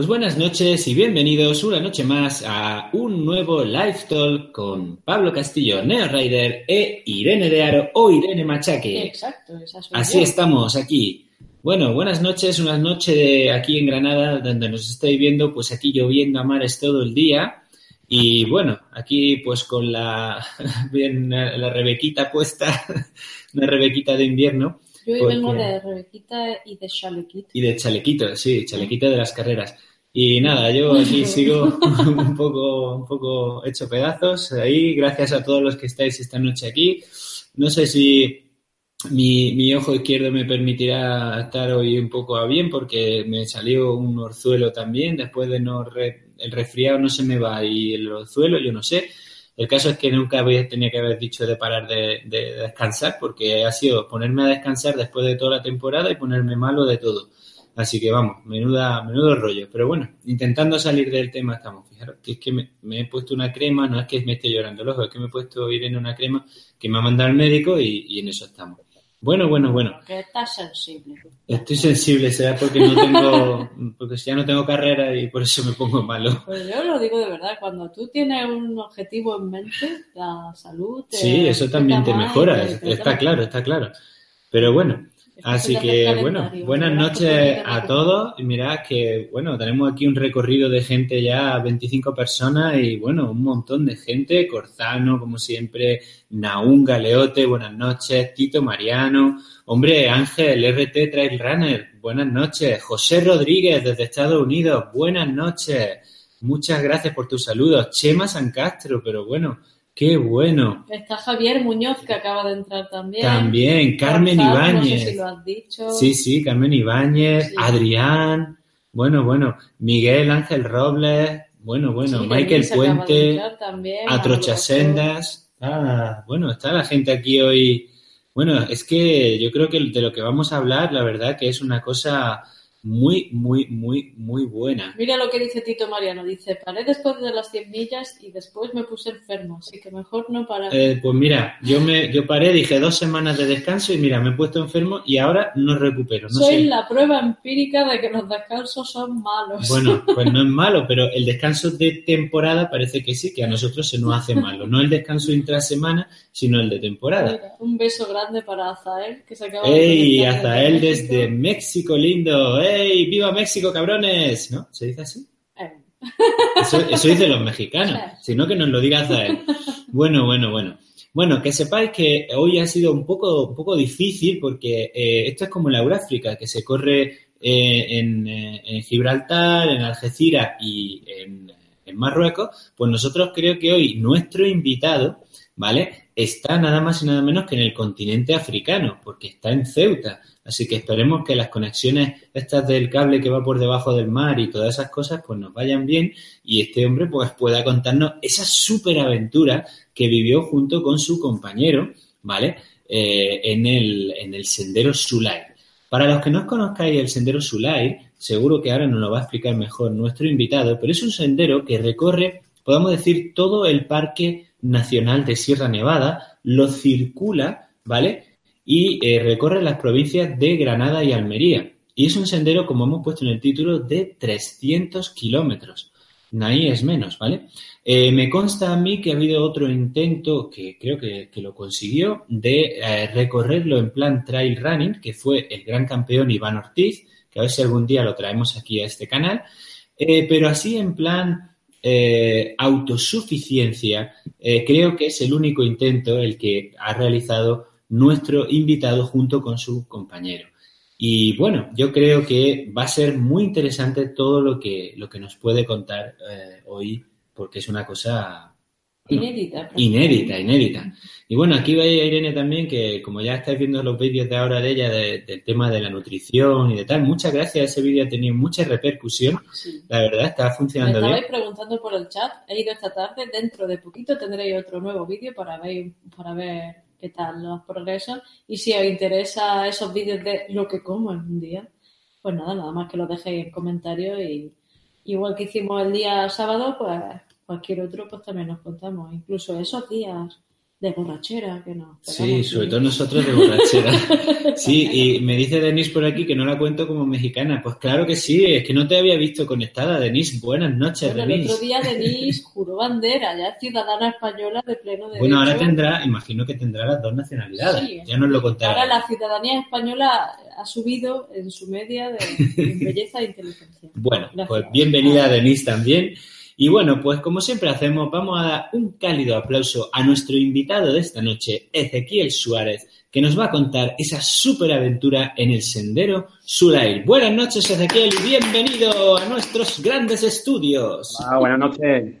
Pues buenas noches y bienvenidos una noche más a un nuevo Live Talk con Pablo Castillo, Neo Rider e Irene de Aro o Irene Machaque. Exacto, esa soy Así yo. estamos aquí. Bueno, buenas noches, una noche de aquí en Granada, donde nos estáis viendo, pues aquí lloviendo a mares todo el día. Y bueno, aquí pues con la bien la rebequita puesta, una rebequita de invierno Yo hoy vengo de Rebequita y de Chalequita. y de chalequito, sí, chalequito de las carreras. Y nada, yo aquí sigo un poco, un poco hecho pedazos ahí, gracias a todos los que estáis esta noche aquí. No sé si mi, mi ojo izquierdo me permitirá estar hoy un poco a bien porque me salió un orzuelo también, después de no re- el resfriado no se me va y el orzuelo yo no sé. El caso es que nunca había, tenía que haber dicho de parar de, de descansar porque ha sido ponerme a descansar después de toda la temporada y ponerme malo de todo. Así que vamos, menuda, menudo rollo. Pero bueno, intentando salir del tema estamos. Fijaros que es que me, me he puesto una crema, no es que me esté llorando el ojo, es que me he puesto ir en una crema que me ha mandado el médico y, y en eso estamos. Bueno, bueno, bueno. Porque estás sensible. Estoy sensible, será porque no tengo, porque ya no tengo carrera y por eso me pongo malo. Pues yo lo digo de verdad, cuando tú tienes un objetivo en mente, la salud te Sí, eso también te mejora, te- está claro, está claro. Pero bueno, Así que, bueno, buenas noches a todos. Y mirad que, bueno, tenemos aquí un recorrido de gente ya, 25 personas y, bueno, un montón de gente. Corzano, como siempre, Naún Galeote, buenas noches. Tito Mariano, hombre, Ángel, RT Trail Runner, buenas noches. José Rodríguez, desde Estados Unidos, buenas noches. Muchas gracias por tus saludos. Chema San Castro, pero bueno, qué bueno. Está Javier Muñoz, que acaba de entrar también. También, Carmen Gonzalo, Ibáñez. No sé si lo has dicho. Sí, sí, Carmen Ibáñez, Sí. Adrián, bueno, bueno, Miguel Ángel Robles, bueno, bueno, Sí, Michael Puente, entrar también, Atrocha Manolo Sendas. Ah, bueno, está la gente aquí hoy. Bueno, es que yo creo que de lo que vamos a hablar, la verdad que es una cosa muy, muy, muy, muy buena. Mira lo que dice Tito Mariano. Dice, paré después de las 100 millas y después me puse enfermo, así que mejor no parar. Eh, pues mira, yo me, yo paré, dije dos semanas de descanso y mira, me he puesto enfermo y ahora no recupero. No Soy sé. la prueba empírica de que los descansos son malos. Bueno, pues no es malo, pero el descanso de temporada parece que sí, que a nosotros se nos hace malo. No el descanso intrasemana, sino el de temporada. Mira, un beso grande para Azael, que se acaba de ¡Ey! México. desde México lindo. ¡Ey! ¡Viva México, cabrones! ¿No? ¿Se dice así? Eh, Eso, eso dice los mexicanos. Si no, que nos lo diga Azael. Bueno, bueno, bueno. Bueno, que sepáis que hoy ha sido un poco, un poco difícil porque eh, esto es como la Euráfrica, que se corre eh, en, eh, en Gibraltar, en Algeciras y en, en Marruecos. Pues nosotros creo que hoy nuestro invitado, ¿vale? Está nada más y nada menos que en el continente africano, porque está en Ceuta. Así que esperemos que las conexiones estas del cable que va por debajo del mar y todas esas cosas pues nos vayan bien y este hombre pues pueda contarnos esa superaventura que vivió junto con su compañero, ¿vale? Eh, en, el, en el sendero Sulay. Para los que no conozcáis el sendero Sulay, seguro que ahora nos lo va a explicar mejor nuestro invitado, pero es un sendero que recorre, podemos decir, todo el Parque Nacional de Sierra Nevada, lo circula, ¿vale? Y eh, recorre las provincias de Granada y Almería. Y es un sendero, como hemos puesto en el título, de 300 kilómetros. Ahí es menos, ¿vale? Eh, me consta a mí que ha habido otro intento, que creo que, que lo consiguió, de eh, recorrerlo en plan trail running, que fue el gran campeón Iván Ortiz, que a ver si algún día lo traemos aquí a este canal, pero así en plan eh, autosuficiencia, eh, creo que es el único intento el que ha realizado nuestro invitado junto con su compañero. Y bueno, yo creo que va a ser muy interesante todo lo que, lo que nos puede contar eh, hoy, porque es una cosa Inédita. inédita, inédita. Y bueno, aquí veis a Irene también, que como ya estáis viendo los vídeos de ahora de ella, de- del tema de la nutrición y de tal, muchas gracias, ese vídeo ha tenido mucha repercusión, Sí. la verdad, está Me funcionando estabais bien. preguntando por el chat, he ido esta tarde, dentro de poquito tendréis otro nuevo vídeo para ver, para ver qué tal los progresos y si os interesa esos vídeos de lo que como en un día, pues nada, nada más que lo dejéis en comentarios y igual que hicimos el día sábado, pues cualquier otro pues también nos contamos, incluso esos días de borrachera que no. Sí, sobre todo nosotros de borrachera. Sí, y me dice Denise por aquí que no la cuento como mexicana. Pues claro que sí, es que no te había visto conectada, Denise. Buenas noches, bueno, El otro día Denise juró bandera, ya es ciudadana española de pleno derecho. Bueno, ahora tendrá, imagino que tendrá las dos nacionalidades. ya nos lo contará. Ahora la ciudadanía española ha subido en su media de, belleza e inteligencia. Bueno, pues bienvenida Denise también. Y bueno, pues como siempre hacemos, vamos a dar un cálido aplauso a nuestro invitado de esta noche, Ezequiel Suárez, que nos va a contar esa superaventura en el sendero Sulail. Buenas noches, Ezequiel, y bienvenido a nuestros grandes estudios. Ah, buenas noches.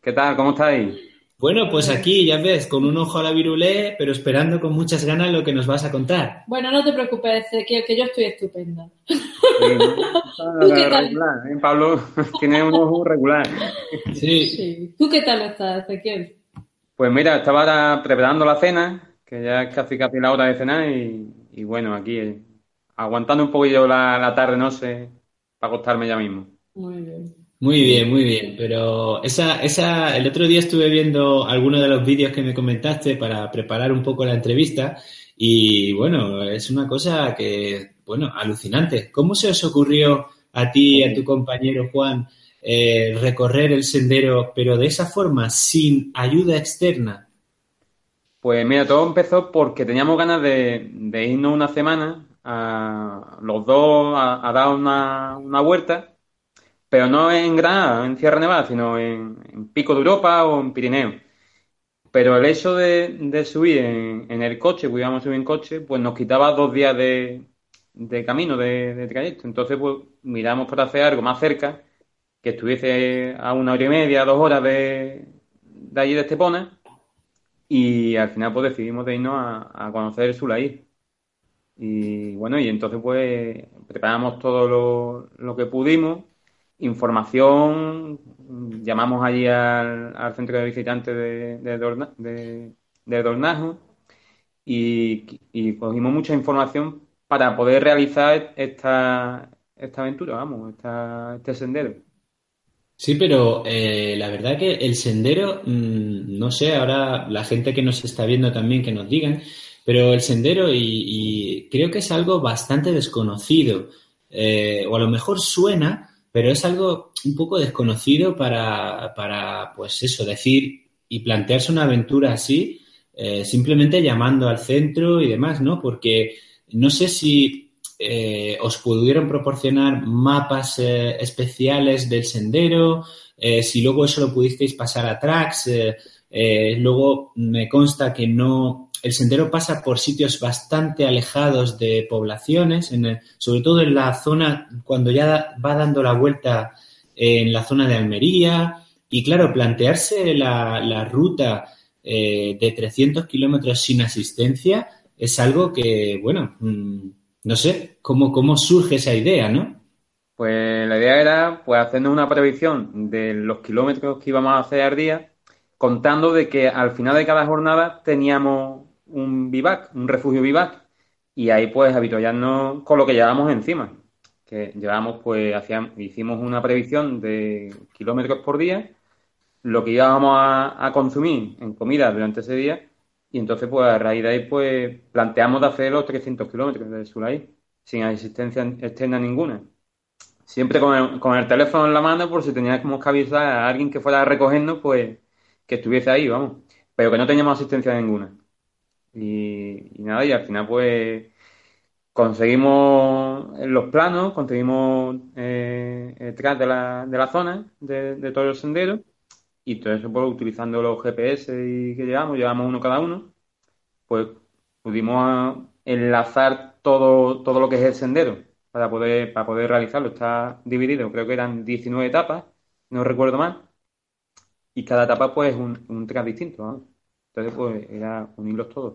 ¿Qué tal? ¿Cómo estáis? Bueno, pues aquí ya ves, con un ojo a la virulé, pero esperando con muchas ganas lo que nos vas a contar. Bueno, no te preocupes, que, que yo estoy estupenda. Regular, ¿eh? Pablo tiene un ojo regular. Sí. ¿Tú qué tal estás, Ezequiel? Pues mira, estaba preparando la cena, que ya es casi casi la hora de cenar, y, bueno, aquí eh, aguantando un poquillo la, la tarde, no sé, para acostarme ya mismo. Muy bien. Muy bien, muy bien. Pero esa, esa, el otro día estuve viendo algunos de los vídeos que me comentaste para preparar un poco la entrevista y bueno, es una cosa que, bueno, alucinante. ¿Cómo se os ocurrió a ti y a tu compañero Juan eh, recorrer el sendero, pero de esa forma, sin ayuda externa? Pues mira, todo empezó porque teníamos ganas de, irnos una semana a los dos a, dar una, una vuelta pero no en Granada, en Sierra Nevada, sino en, Pico de Europa o en Pirineo. Pero el hecho de, subir en, el coche, pues a subir en coche, pues nos quitaba dos días de, camino, de, trayecto. Entonces, pues miramos para hacer algo más cerca, que estuviese a una hora y media, dos horas de, allí de Estepona. Y al final, pues decidimos de irnos a, conocer el Sulaí. Y bueno, y entonces, pues preparamos todo lo que pudimos información, llamamos allí al, centro de visitantes de, de, Dornajo y, cogimos mucha información para poder realizar esta, esta aventura, vamos, este sendero. Sí, pero eh, la verdad que el sendero, mm, no sé, ahora la gente que nos está viendo también que nos digan, pero el sendero y, creo que es algo bastante desconocido, eh, o a lo mejor suena, pero es algo un poco desconocido para, para pues eso, decir y plantearse una aventura así, eh, simplemente llamando al centro y demás, ¿no? Porque no sé si eh, os pudieron proporcionar mapas eh, especiales del sendero, si luego eso lo pudisteis pasar a tracks, luego me consta que no el sendero pasa por sitios bastante alejados de poblaciones, sobre todo en la zona, cuando ya va dando la vuelta en la zona de Almería. Y claro, plantearse la, ruta eh, de 300 kilómetros sin asistencia es algo que, bueno, mm, no sé, ¿cómo, cómo surge esa idea, ¿no? Pues la idea era pues hacernos una previsión de los kilómetros que íbamos a hacer al día, contando de que al final de cada jornada teníamos un vivac, un refugio vivac, y ahí pues habituallarnos con lo que llevamos encima. Que llevamos, pues, hacíamos, hicimos una previsión de kilómetros por día, lo que íbamos a, consumir en comida durante ese día, y entonces, pues, a raíz de ahí, pues, planteamos de hacer los 300 kilómetros del sur ahí, sin asistencia externa ninguna. Siempre con el, con el teléfono en la mano, por si teníamos que avisar a alguien que fuera a recogernos, pues, que estuviese ahí, vamos. Pero que no teníamos asistencia ninguna. Y, nada, y al final pues conseguimos los planos, conseguimos eh, el de la, de la zona, de, de todo el sendero, y todo eso pues utilizando los GPS y que llevamos, llevamos uno cada uno, pues pudimos enlazar todo, todo lo que es el sendero para poder, para poder realizarlo. Está dividido, creo que eran 19 etapas, no recuerdo mal, y cada etapa pues es un, un track distinto. ¿no? Entonces, pues era unirlos todos.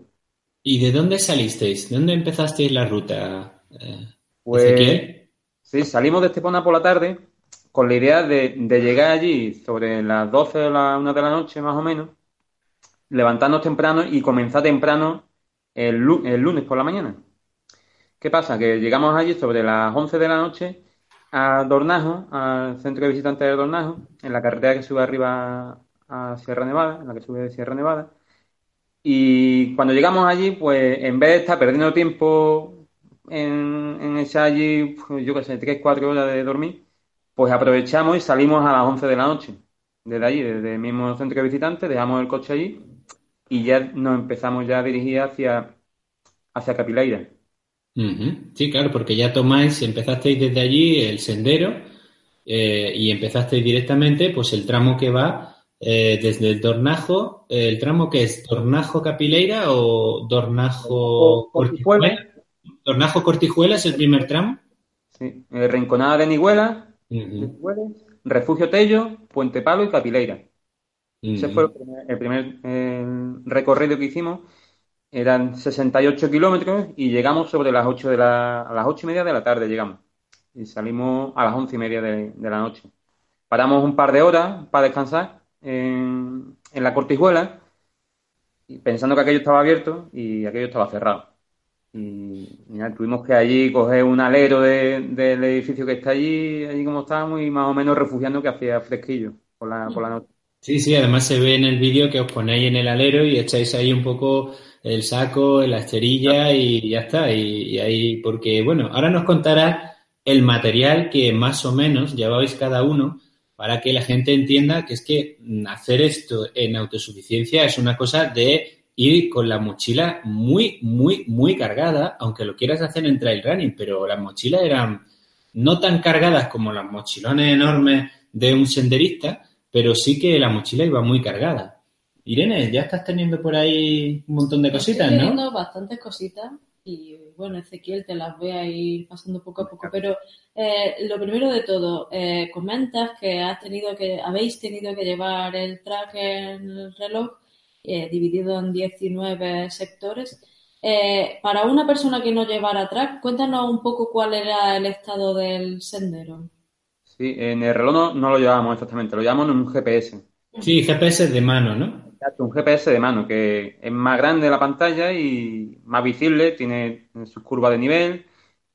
¿Y de dónde salisteis? ¿De dónde empezasteis la ruta? Eh, pues, sí, salimos de Estepona por la tarde con la idea de, llegar allí sobre las 12 o las 1 de la noche más o menos, levantarnos temprano y comenzar temprano el, el lunes por la mañana. ¿Qué pasa? Que llegamos allí sobre las 11 de la noche a Dornajo, al centro de visitantes de Dornajo, en la carretera que sube arriba a Sierra Nevada, en la que sube de Sierra Nevada, Y cuando llegamos allí, pues en vez de estar perdiendo tiempo en, en echar allí, pues, yo qué sé, 3, 4 horas de dormir, pues aprovechamos y salimos a las 11 de la noche. Desde allí, desde el mismo centro de visitantes, dejamos el coche allí y ya nos empezamos ya a dirigir hacia, hacia Capileira. Sí, claro, porque ya tomáis, empezasteis desde allí el sendero eh, y empezasteis directamente pues el tramo que va eh, desde el Dornajo, el tramo que es Dornajo Capileira o Dornajo Cortijuela. Dornajo Cortijuela es el primer tramo. Sí, eh, Rinconada de Niguela, Refugio Tello, Puente Palo y Capileira. Ese fue el primer, recorrido que hicimos. Eran 68 kilómetros y llegamos sobre las 8 de la, a las ocho y media de la tarde llegamos. Y salimos a las once y media de, la noche. Paramos un par de horas para descansar en, la cortijuela, pensando que aquello estaba abierto y aquello estaba cerrado. Y, tuvimos que allí coger un alero del edificio que está allí, allí como estábamos, y más o menos refugiando que hacía fresquillo por la, por la noche. Sí, sí, además se ve en el vídeo que os ponéis en el alero y echáis ahí un poco el saco, la esterilla y ya está. Y, ahí, porque bueno, ahora nos contará el material que más o menos llevabais cada uno para que la gente entienda que es que hacer esto en autosuficiencia es una cosa de ir con la mochila muy, muy, muy cargada, aunque lo quieras hacer en trail running, pero las mochilas eran no tan cargadas como las mochilones enormes de un senderista, pero sí que la mochila iba muy cargada. Irene, ya estás teniendo por ahí un montón de cositas, Estoy teniendo bastantes cositas y bueno, Ezequiel, te las voy a ir pasando poco a poco. Pero eh, lo primero de todo, eh, comentas que has tenido que, habéis tenido que llevar el track en el reloj eh, dividido en 19 sectores. para una persona que no llevara track, cuéntanos un poco cuál era el estado del sendero. Sí, en el reloj no, lo llevábamos exactamente, lo llevamos en un GPS. Sí, GPS de mano, ¿no? Un GPS de mano que es más grande la pantalla y más visible, tiene sus curvas de nivel,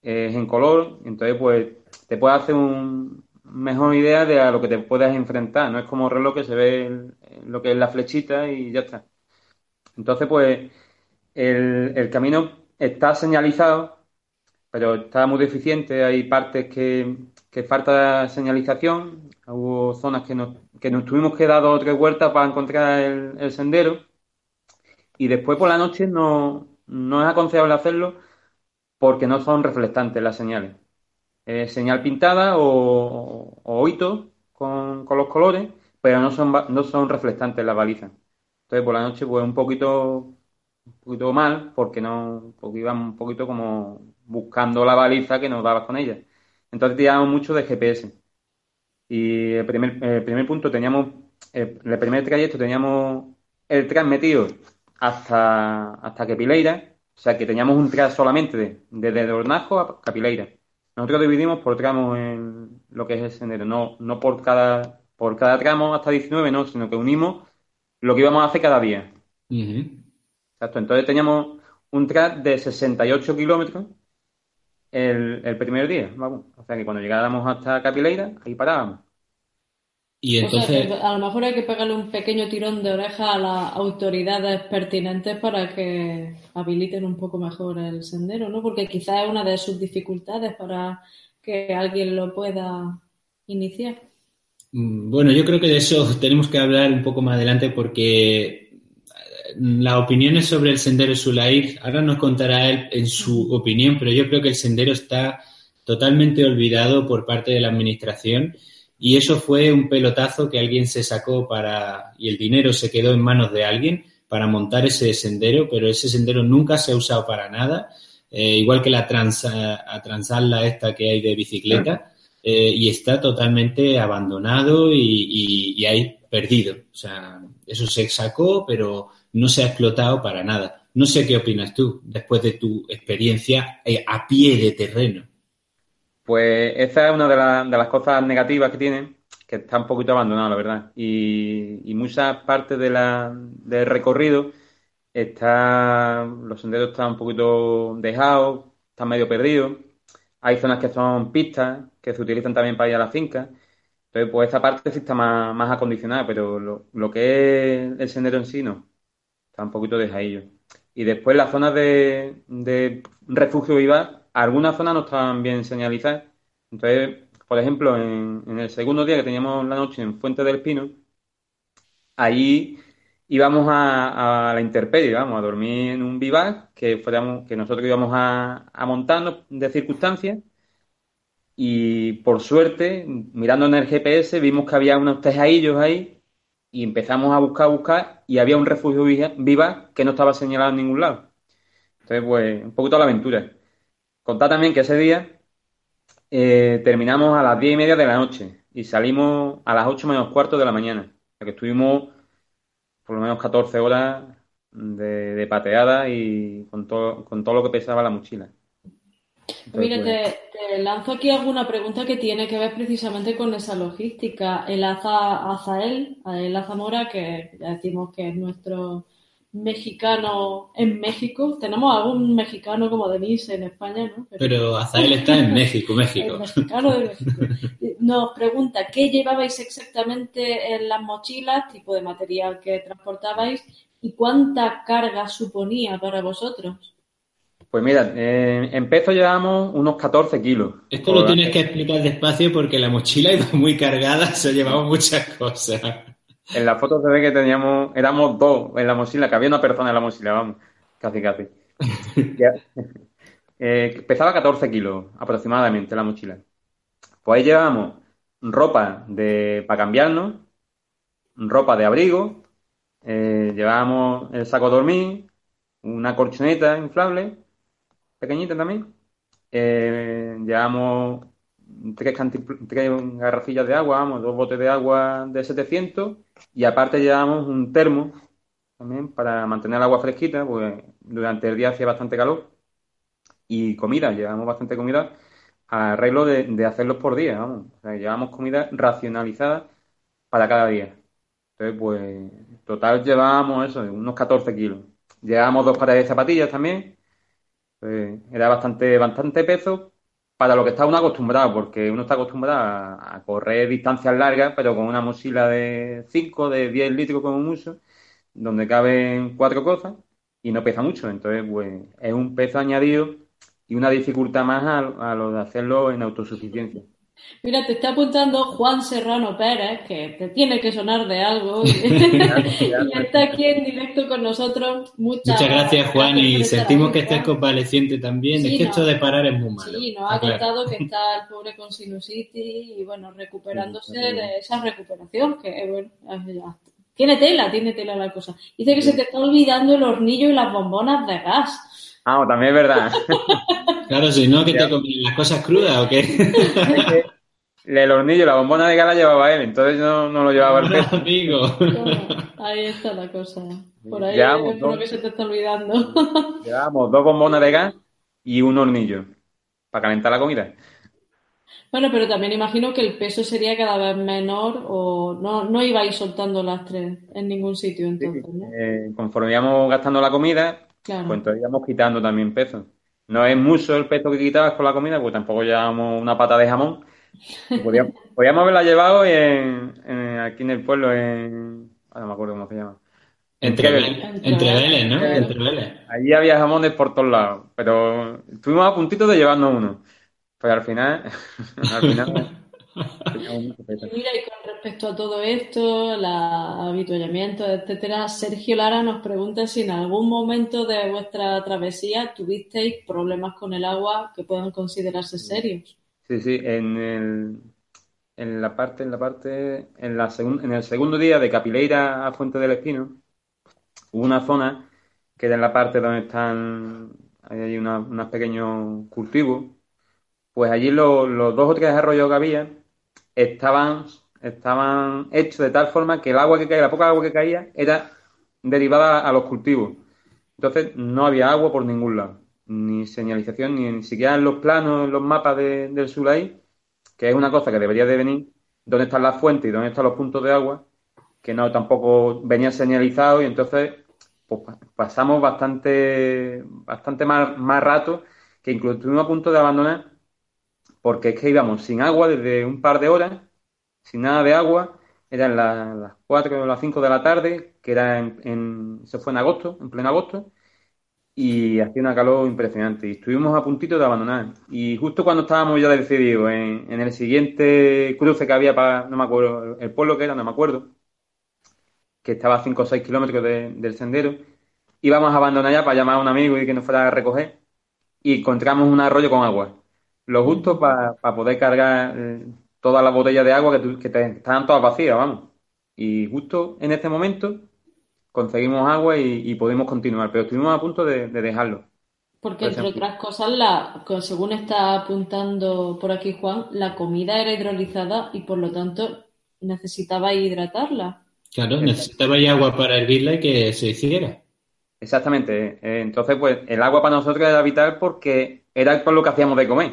es en color, entonces pues te puede hacer un mejor idea de a lo que te puedes enfrentar, no es como reloj que se ve lo que es la flechita y ya está. Entonces pues el, el camino está señalizado, pero está muy deficiente, hay partes que, que falta señalización, hubo zonas que nos, que nos tuvimos que dar dos o tres vueltas para encontrar el, sendero y después por la noche no, no es aconsejable hacerlo porque no son reflectantes las señales. señal pintada o, o con, con, los colores, pero no son, no son reflectantes las balizas. Entonces por la noche pues un poquito, un poquito mal porque no porque íbamos un poquito como buscando la baliza que nos dabas con ella. Entonces tirábamos mucho de GPS. Y el primer, primer punto teníamos, el, primer trayecto teníamos el tras metido hasta, hasta Capileira, o sea que teníamos un tras solamente desde de, Hornajo a Capileira. Nosotros dividimos por tramos en lo que es el sendero, no, no por cada, por cada tramo hasta 19, no, sino que unimos lo que íbamos a hacer cada día. Exacto, entonces teníamos un tras de 68 kilómetros el, primer día, vamos. O sea que cuando llegáramos hasta Capileira, ahí parábamos. Y entonces... a lo mejor hay que pegarle un pequeño tirón de oreja a las autoridades pertinentes para que habiliten un poco mejor el sendero, ¿no? Porque quizás es una de sus dificultades para que alguien lo pueda iniciar. Mm, bueno, yo creo que de eso tenemos que hablar un poco más adelante porque las opiniones sobre el sendero Sulair, ahora nos contará él en su opinión, pero yo creo que el sendero está totalmente olvidado por parte de la administración y eso fue un pelotazo que alguien se sacó para y el dinero se quedó en manos de alguien para montar ese sendero, pero ese sendero nunca se ha usado para nada, eh, igual que la trans, a esta que hay de bicicleta, eh, y está totalmente abandonado y, y, y perdido. O sea, eso se sacó, pero no se ha explotado para nada. No sé qué opinas tú después de tu experiencia eh, a pie de terreno. Pues esa es una de, las cosas negativas que tiene, que está un poquito abandonado, la verdad. Y, muchas partes de del recorrido está, los senderos están un poquito dejados, están medio perdidos. Hay zonas que son pistas, que se utilizan también para ir a la finca. Entonces, pues esa parte sí está más, acondicionada, pero lo que es el sendero en sí no. Está un poquito dejadillo. Y después las zonas de, de refugio viva, algunas zonas no estaban bien señalizadas. Entonces, por ejemplo, en, en, el segundo día que teníamos la noche en Fuente del Pino, allí íbamos a, a la intemperie, íbamos a dormir en un vivac que, fuéramos, que nosotros íbamos a, a montarnos de circunstancias y por suerte, mirando en el GPS, vimos que había unos tejadillos ahí y empezamos a buscar, buscar y había un refugio viva que no estaba señalado en ningún lado. Entonces, pues, un poquito la aventura. Contá también que ese día eh, terminamos a las diez y media de la noche y salimos a las ocho menos cuarto de la mañana. Que estuvimos por lo menos 14 horas de, de pateada y con todo, con todo lo que pesaba la mochila. Mira, te, lanzo aquí alguna pregunta que tiene que ver precisamente con esa logística. El Aza, Azael, el Azamora, que ya decimos que es nuestro mexicano en México. Tenemos algún mexicano como Denise en España, ¿no? Pero, Azael está en México, México. El mexicano de México. Nos pregunta, ¿qué llevabais exactamente en las mochilas, tipo de material que transportabais y cuánta carga suponía para vosotros? Pues mira, eh, en peso llevamos unos 14 kilos. Esto lo tienes que explicar despacio porque la mochila iba muy cargada, se llevaba muchas cosas. En la foto se ve que teníamos, éramos dos en la mochila, que había una persona en la mochila, vamos, casi casi. eh, pesaba 14 kilos aproximadamente la mochila. Pues ahí llevábamos ropa de, para cambiarnos, ropa de abrigo, eh, llevábamos el saco de dormir, una colchoneta inflable, pequeñita también. Eh, llevamos tres, tres garrafillas de agua, vamos, dos botes de agua de 700 y aparte llevamos un termo también para mantener el agua fresquita, pues durante el día hacía bastante calor. Y comida, llevamos bastante comida a arreglo de, hacerlos por día, vamos. Llevamos comida racionalizada para cada día. Entonces, pues, total llevábamos eso, unos 14 kilos. Llevábamos dos pares de zapatillas también. Pues, era bastante, bastante peso para lo que está uno acostumbrado, porque uno está acostumbrado a, correr distancias largas, pero con una mochila de 5, de 10 litros como mucho, donde caben cuatro cosas y no pesa mucho. Entonces, pues es un peso añadido y una dificultad más a, a lo de hacerlo en autosuficiencia. Mira, te está apuntando Juan Serrano Pérez, que te tiene que sonar de algo. y está aquí en directo con nosotros. Muchas, Muchas gracias, Juan, y sentimos que estés convaleciente también. es que esto de parar es muy malo. Sí, nos ha contado que está el pobre con sinusitis y, bueno, recuperándose de esa recuperación, que, bueno, ya tiene tela, tiene tela la cosa. Dice que se te está olvidando el hornillo y las bombonas de gas. Ah, también es verdad. claro, si no, que te comen las cosas crudas o qué. El hornillo, la bombona de gala llevaba él, entonces yo no, lo llevaba el amigo. ahí está la cosa. Por ahí es lo que se te está olvidando. Llevamos dos bombonas de gas y un hornillo para calentar la comida. Bueno, pero también imagino que el peso sería cada vez menor o no, no ibais soltando las tres en ningún sitio entonces, ¿no? Eh, conforme íbamos gastando la comida, claro. pues entonces íbamos quitando también peso. No es mucho el peso que quitabas con la comida, pues tampoco llevábamos una pata de jamón, Podríamos, podríamos, haberla llevado en, en, aquí en el pueblo, en. Ah, no me acuerdo cómo se llama. Entre, entre Vélez, ¿no? Entre Vélez. Allí había jamones por todos lados, pero estuvimos a puntito de llevarnos uno. Pues al final. al final Mira, y con respecto a todo esto, la habituallamiento, etcétera, Sergio Lara nos pregunta si en algún momento de vuestra travesía tuvisteis problemas con el agua que puedan considerarse serios. Sí, sí, en, el, en la parte, en la parte, en, la en el segundo día de Capileira a Fuente del Espino, hubo una zona que era en la parte donde están, hay unos pequeños cultivos, pues allí los, dos o tres arroyos que había estaban, estaban hechos de tal forma que el agua que caía, la poca agua que caía, era derivada a los cultivos. Entonces no había agua por ningún lado ni señalización, ni, ni siquiera en los planos, en los mapas de, del Sulay, que es una cosa que debería de venir, dónde están las fuentes y dónde están los puntos de agua, que no tampoco venía señalizado y entonces pues, pasamos bastante, bastante más, más rato que incluso estuvimos a punto de abandonar porque es que íbamos sin agua desde un par de horas, sin nada de agua, eran las 4 o las 5 de la tarde, que era en, se fue en agosto, en pleno agosto, y hacía una calor impresionante. Y estuvimos a puntito de abandonar. Y justo cuando estábamos ya decididos en, el siguiente cruce que había para, no me acuerdo, el pueblo que era, no me acuerdo, que estaba a 5 o 6 kilómetros del sendero, íbamos a abandonar ya para llamar a un amigo y que nos fuera a recoger, y encontramos un arroyo con agua. Lo justo para poder cargar eh, todas las botellas de agua que, que estaban todas vacías, vamos. Y justo en este momento conseguimos agua y, pudimos continuar, pero estuvimos a punto de, dejarlo. Porque, entre otras cosas, la, según está apuntando por aquí Juan, la comida era hidrolizada y por lo tanto necesitaba hidratarla. Claro, necesitaba agua para hervirla y que se hiciera. Exactamente. Eh, entonces, pues el agua para nosotros era vital porque era por lo que hacíamos de comer.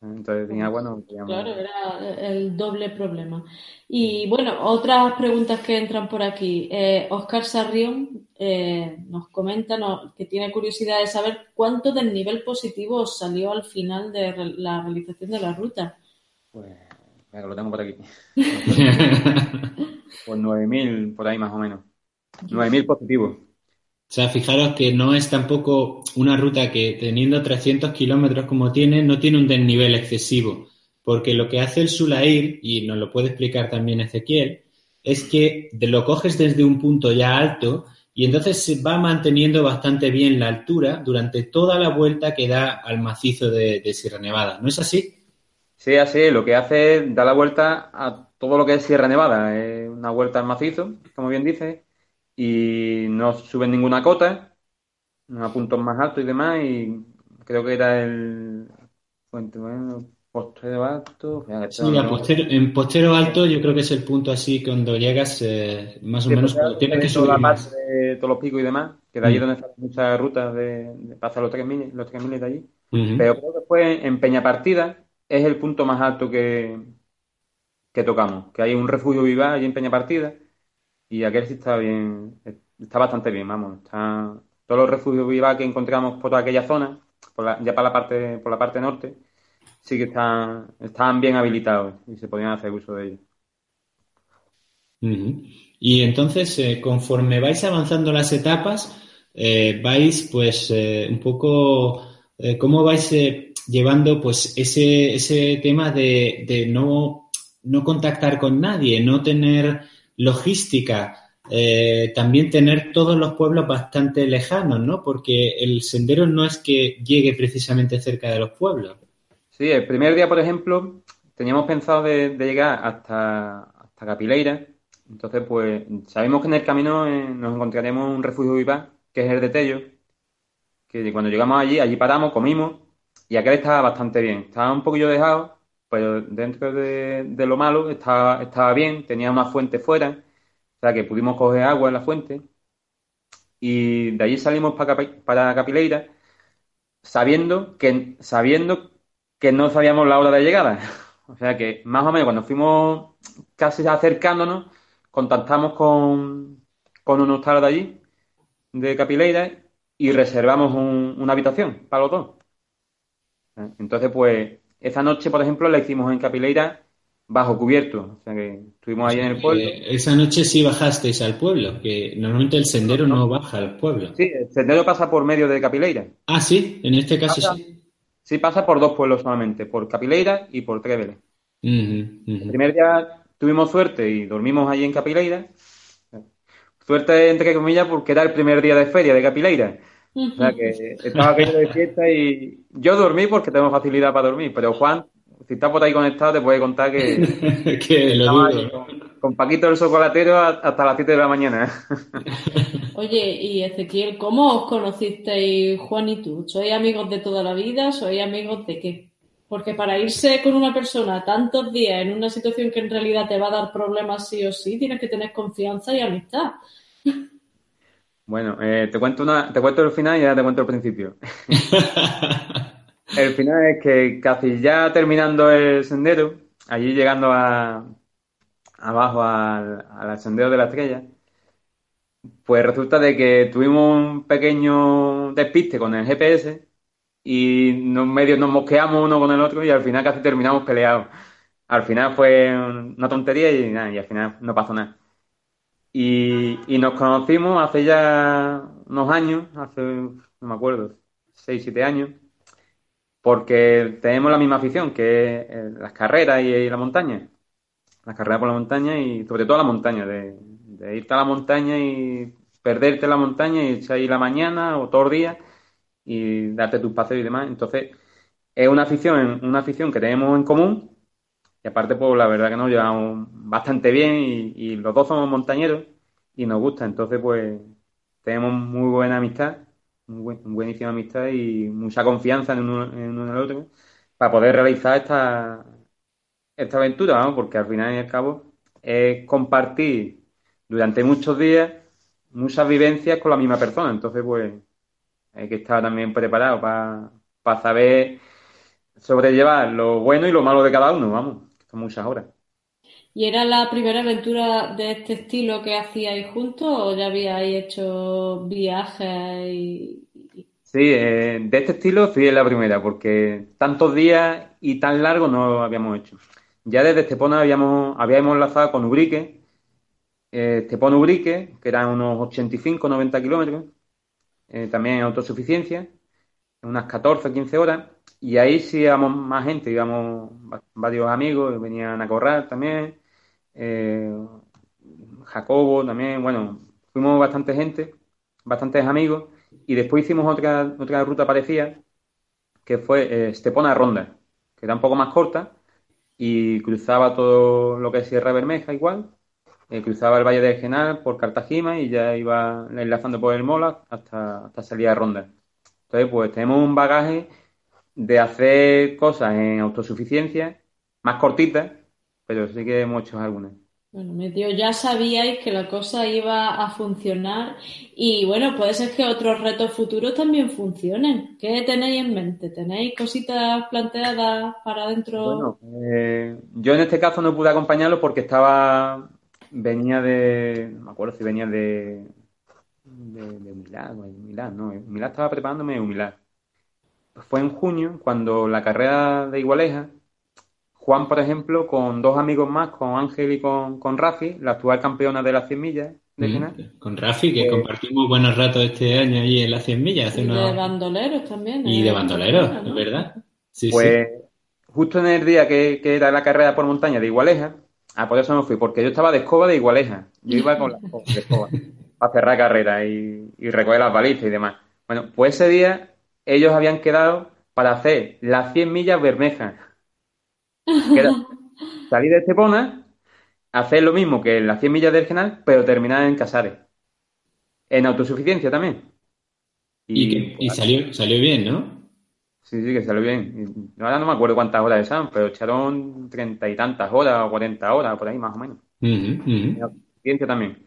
Entonces, sin agua no Claro, era el doble problema. Y bueno, otras preguntas que entran por aquí. Eh, Oscar Sarrión eh, nos comenta que tiene curiosidad de saber cuánto del nivel positivo os salió al final de la realización de la ruta. Pues, lo tengo por aquí. pues 9.000 por ahí más o menos. 9.000 positivos. O sea, fijaros que no es tampoco una ruta que teniendo 300 kilómetros como tiene, no tiene un desnivel excesivo, porque lo que hace el Sulair, y nos lo puede explicar también Ezequiel, es que lo coges desde un punto ya alto y entonces se va manteniendo bastante bien la altura durante toda la vuelta que da al macizo de, Sierra Nevada. ¿No es así? Sí, así Lo que hace es dar la vuelta a todo lo que es Sierra Nevada. Es una vuelta al macizo, como bien dice, y no suben ninguna cota, a puntos más altos y demás, y creo que era el Puente bueno, Postero Alto. Sí, en Postero Alto yo creo que es el punto así cuando llegas, eh, más o menos, cuando tienes que subir. La más. de todos los picos y demás, que de allí mm. donde están muchas rutas de, de pasar los 3.000 los 3000 de allí. Pero creo que fue en Peñapartida, es el punto más alto que, que tocamos, que hay un refugio viva allí en Peñapartida y aquel sí está bien, está bastante bien, vamos. Todos los refugios viva que encontramos por toda aquella zona, ya para la parte, por la parte norte, sí que están, estaban bien habilitados y se podían hacer uso de ellos. Y entonces, eh, conforme vais avanzando las etapas, eh, vais pues eh, un poco, ¿cómo vais llevando pues ese, ese tema de, de no, no contactar con nadie, no tener logística, eh, también tener todos los pueblos bastante lejanos, ¿no? Porque el sendero no es que llegue precisamente cerca de los pueblos. Sí, el primer día, por ejemplo, teníamos pensado de, llegar hasta, hasta Capileira. Entonces, pues, sabemos que en el camino eh, nos encontraremos un refugio viva, que es el de Tello, que cuando llegamos allí, allí paramos, comimos, y aquel estaba bastante bien. Estaba un poquillo dejado, pero dentro de, lo malo estaba, estaba bien, tenía una fuente fuera, o sea que pudimos coger agua en la fuente. Y de allí salimos para, para Capileira sabiendo que, sabiendo que no sabíamos la hora de llegada. O sea que más o menos cuando fuimos casi acercándonos, contactamos con, con un hostal de allí, de Capileira, y reservamos una habitación para los dos. Entonces, pues, esa noche, por ejemplo, la hicimos en Capileira bajo cubierto, o sea que estuvimos ahí en el pueblo. esa noche sí bajasteis al pueblo, que normalmente el sendero no, baja al pueblo. Sí, el sendero pasa por medio de Capileira. Ah, sí, en este caso sí. Sí, pasa por dos pueblos solamente, por Capileira y por Trevele. El primer día tuvimos suerte y dormimos allí en Capileira. Suerte entre comillas porque era el primer día de feria de Capileira. O sea que estaba aquello de fiesta y yo dormí porque tengo facilidad para dormir, pero Juan, si está por ahí conectado, te puede contar que, que lo Con, Paquito el Socolatero hasta las 7 de la mañana. Oye, y Ezequiel, ¿cómo os conocisteis Juan y tú? ¿Sois amigos de toda la vida? ¿Sois amigos de qué? Porque para irse con una persona tantos días en una situación que en realidad te va a dar problemas sí o sí, tienes que tener confianza y amistad. Bueno, eh, te cuento una, te cuento el final y ya te cuento el principio. el final es que casi ya terminando el sendero, allí llegando a abajo al, al sendero de la estrella, pues resulta de que tuvimos un pequeño despiste con el GPS y nos medio nos mosqueamos uno con el otro y al final casi terminamos peleados. al final fue una tontería y, nada, y al final no pasó nada. Y, nos conocimos hace ya unos años, hace, no me acuerdo, 6, 7 años, porque tenemos la misma afición, que es las carreras y, la montaña. Las carreras por la montaña y sobre todo la montaña, de, irte a la montaña y perderte la montaña y irte ahí la mañana o todo el día y darte tus paseos y demás. Entonces, es una afición, una afición que tenemos en común y aparte, pues la verdad que nos llevamos bastante bien y, los dos somos montañeros y nos gusta. Entonces, pues tenemos muy buena amistad, muy buenísima amistad y mucha confianza en uno, en uno el otro para poder realizar esta, esta aventura, ¿no? porque al final y al cabo es compartir durante muchos días muchas vivencias con la misma persona. Entonces, pues hay que estar también preparado para, para saber sobrellevar lo bueno y lo malo de cada uno, vamos muchas horas. ¿Y era la primera aventura de este estilo que hacíais juntos o ya habíais hecho viajes y... Sí, eh, de este estilo sí es la primera, porque tantos días y tan largos no lo habíamos hecho. Ya desde Estepona habíamos, habíamos enlazado con Ubrique, eh, Estepona Ubrique, que eran unos 85-90 kilómetros, eh, también en autosuficiencia, unas 14 15 horas, y ahí sí íbamos más gente, íbamos varios amigos, venían a correr también, eh, Jacobo también, bueno, fuimos bastante gente, bastantes amigos, y después hicimos otra, otra ruta parecida, que fue eh, Estepona Ronda, que era un poco más corta, y cruzaba todo lo que es Sierra Bermeja igual, eh, cruzaba el Valle de Genal por Cartagena y ya iba enlazando por el Mola hasta, hasta salir a Ronda. Entonces, pues tenemos un bagaje de hacer cosas en autosuficiencia, más cortitas, pero sí que hemos hecho algunas. Bueno, medio ya sabíais que la cosa iba a funcionar y bueno, puede ser que otros retos futuros también funcionen. ¿Qué tenéis en mente? ¿Tenéis cositas planteadas para dentro? Bueno, eh, yo en este caso no pude acompañarlo porque estaba, venía de, no me acuerdo si venía de, de, de Milán, Milán, no, Milán estaba preparándome un Milán fue en junio, cuando la carrera de Igualeja, Juan, por ejemplo, con dos amigos más, con Ángel y con, con Rafi, la actual campeona de las 100 millas de mm, Con Rafi, que eh, compartimos buenos ratos este año ahí en las 100 millas. y de bandoleros también. Y de ¿eh? bandoleros, es verdad. pues justo en el día que, era la carrera por montaña de Igualeja, ah, por eso me fui, porque yo estaba de escoba de Igualeja. Yo iba con la escoba, a cerrar carrera y, y recoger las balizas y demás. Bueno, pues ese día ellos habían quedado para hacer las 100 millas Bermejas. salir de Estepona, hacer lo mismo que las 100 millas del Genal, pero terminar en Casares. En autosuficiencia también. Y, salió, salió bien, ¿no? Sí, sí, que salió bien. Ahora no me acuerdo cuántas horas echaron, pero echaron treinta y tantas horas o cuarenta horas, por ahí más o menos. En autosuficiencia también.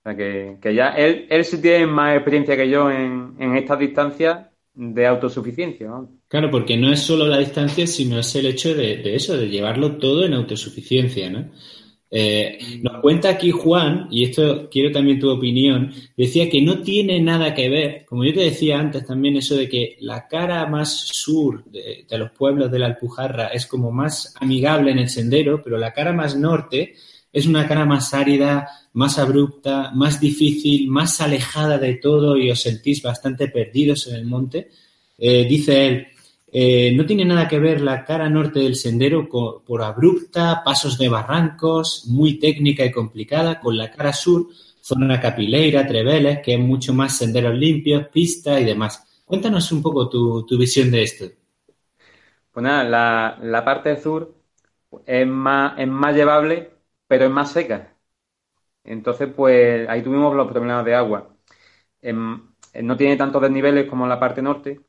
O sea que, ya él, él sí tiene más experiencia que yo en, en estas distancias de autosuficiencia. Claro, porque no es solo la distancia, sino es el hecho de, eso, de llevarlo todo en autosuficiencia, ¿no? Eh, nos cuenta aquí Juan, y esto quiero también tu opinión, decía que no tiene nada que ver, como yo te decía antes también, eso de que la cara más sur de, de los pueblos de la Alpujarra es como más amigable en el sendero, pero la cara más norte es una cara más árida, más abrupta, más difícil, más alejada de todo y os sentís bastante perdidos en el monte. Eh, dice él, eh, no tiene nada que ver la cara norte del sendero por abrupta, pasos de barrancos, muy técnica y complicada, con la cara sur, zona capileira, treveles, que es mucho más senderos limpios, pista y demás. Cuéntanos un poco tu, visión de esto. Pues nada, la, parte sur es más llevable, pero es más seca. Entonces, pues ahí tuvimos los problemas de agua. no tiene tantos desniveles como en la parte norte,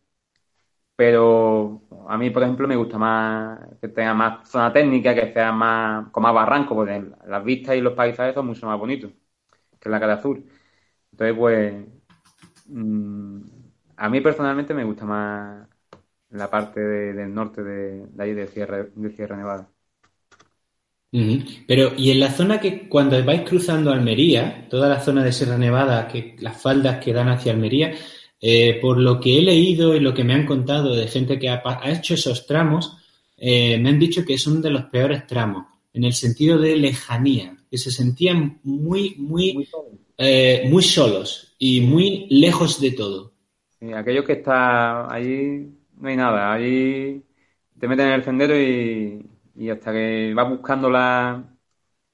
pero a mí, por ejemplo, me gusta más que tenga más zona técnica, que sea más con más barranco, porque las vistas y los paisajes son mucho más bonitos que la cara azul. Entonces, pues mm, a mí personalmente me gusta más la parte del norte de, de ahí de Sierra, de Sierra Nevada. Pero, y en la zona que cuando vais cruzando Almería, toda la zona de Sierra Nevada, que las faldas que dan hacia Almería, eh, por lo que he leído y lo que me han contado de gente que ha, hecho esos tramos, eh, me han dicho que uno de los peores tramos, en el sentido de lejanía, que se sentían muy, muy, muy, eh, muy solos y muy lejos de todo. aquello que está allí, no hay nada, allí te meten en el sendero y, hasta que vas buscando la,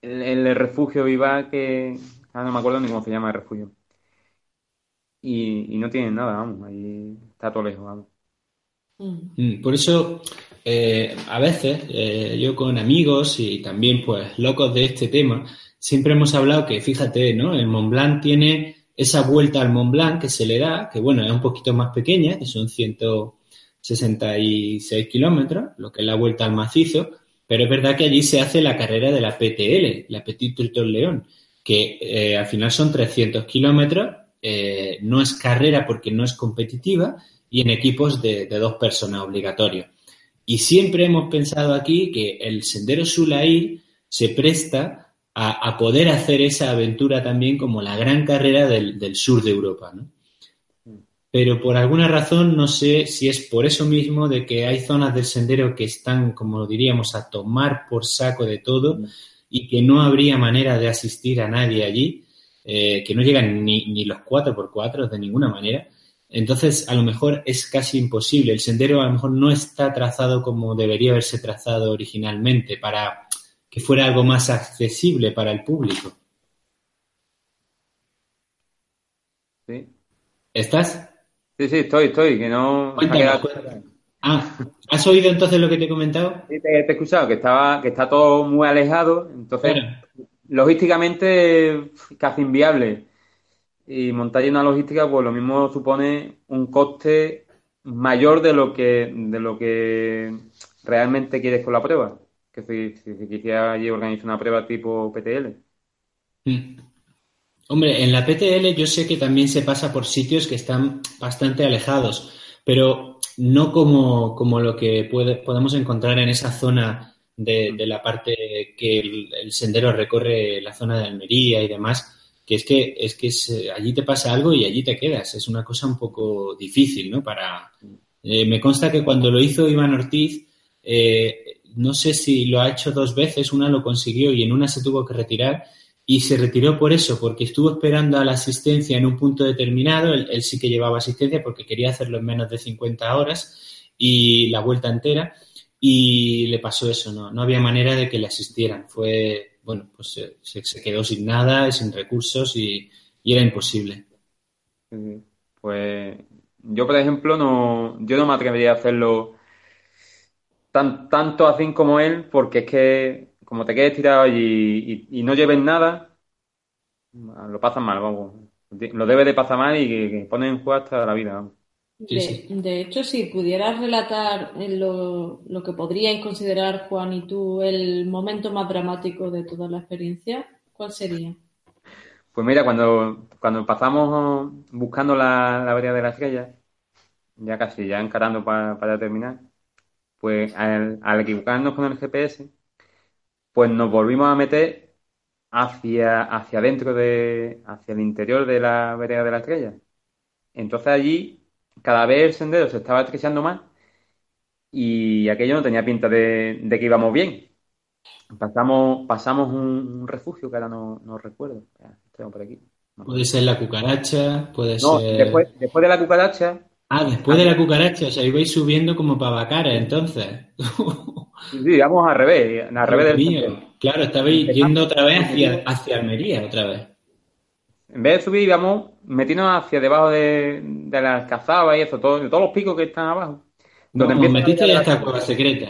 el, refugio y va que... Ah, no me acuerdo ni cómo se llama el refugio. Y, y no tienen nada, vamos, ahí está todo lejos, vamos. Mm, por eso, eh, a veces, eh, yo con amigos y también, pues, locos de este tema, siempre hemos hablado que, fíjate, ¿no? El Mont Blanc tiene esa vuelta al Mont Blanc que se le da, que bueno, es un poquito más pequeña, que son 166 kilómetros, lo que es la vuelta al macizo, pero es verdad que allí se hace la carrera de la PTL, la Petit Triton León, que eh, al final son 300 kilómetros, no es carrera porque no es competitiva, y en equipos de, dos personas obligatorios. Y siempre hemos pensado aquí que el Sendero Sulair se presta a, poder hacer esa aventura también como la gran carrera del, sur de Europa, ¿no? Pero por alguna razón, no sé si es por eso mismo de que hay zonas del sendero que están, como diríamos, a tomar por saco de todo y que no habría manera de asistir a nadie allí, eh, que no llegan ni, ni los 4x4 de ninguna manera. Entonces, a lo mejor es casi imposible. El sendero a lo mejor no está trazado como debería haberse trazado originalmente para que fuera algo más accesible para el público. Sí. ¿Estás? Sí, sí, estoy, estoy, que no... Ah, ¿has oído entonces lo que te he comentado? Sí, te, he escuchado, que estaba, que está todo muy alejado, entonces, logísticamente casi inviable y montar una logística, pues lo mismo supone un coste mayor de lo que, de lo que realmente quieres con la prueba. Que si, si, quisiera allí organizar una prueba tipo PTL. Mm. Hombre, en la PTL yo sé que también se pasa por sitios que están bastante alejados, pero no como, como lo que puede, podemos encontrar en esa zona de, de la parte que el, sendero recorre la zona de Almería y demás, que es que, es que eh, allí te pasa algo y allí te quedas. Es una cosa un poco difícil, ¿no? Para, eh, me consta que cuando lo hizo Iván Ortiz, eh, no sé si lo ha hecho dos veces, una lo consiguió y en una se tuvo que retirar y se retiró por eso, porque estuvo esperando a la asistencia en un punto determinado, él, sí que llevaba asistencia porque quería hacerlo en menos de 50 horas y la vuelta entera y le pasó eso, no, no había manera de que le asistieran, fue bueno, pues se, quedó sin nada, sin recursos y, era imposible. Pues yo, por ejemplo, no, yo no me atrevería a hacerlo tan, tanto así como él, porque es que como te quedes tirado allí y, no lleves nada, lo pasas mal, vamos. Lo debes de pasar mal y que, ponen en juego hasta la vida, vamos. De, hecho, si pudieras relatar lo, lo, que podríais considerar, Juan y tú, el momento más dramático de toda la experiencia, ¿cuál sería? Pues mira, cuando, cuando pasamos buscando la, la de la estrella, ya casi, ya encarando para, terminar, pues al, al, equivocarnos con el GPS, pues nos volvimos a meter hacia, hacia adentro de, hacia el interior de la vereda de la estrella. Entonces allí cada vez el sendero se estaba estrechando más y aquello no tenía pinta de, que íbamos bien. Pasamos, pasamos un, refugio que ahora no, no recuerdo. Tengo por aquí. puede ser la cucaracha, puede no, ser. Después, después de la cucaracha. Ah, después de la cucaracha, o sea, ibais subiendo como para Bacara, entonces. sí, vamos al revés, al revés del Claro, estabais yendo otra vez hacia, hacia Almería, otra vez. En vez de subir, íbamos metiéndonos hacia debajo de, de las cazadas y eso, todo, de todos los picos que están abajo. Donde no, metiste ya esta cueva secreta.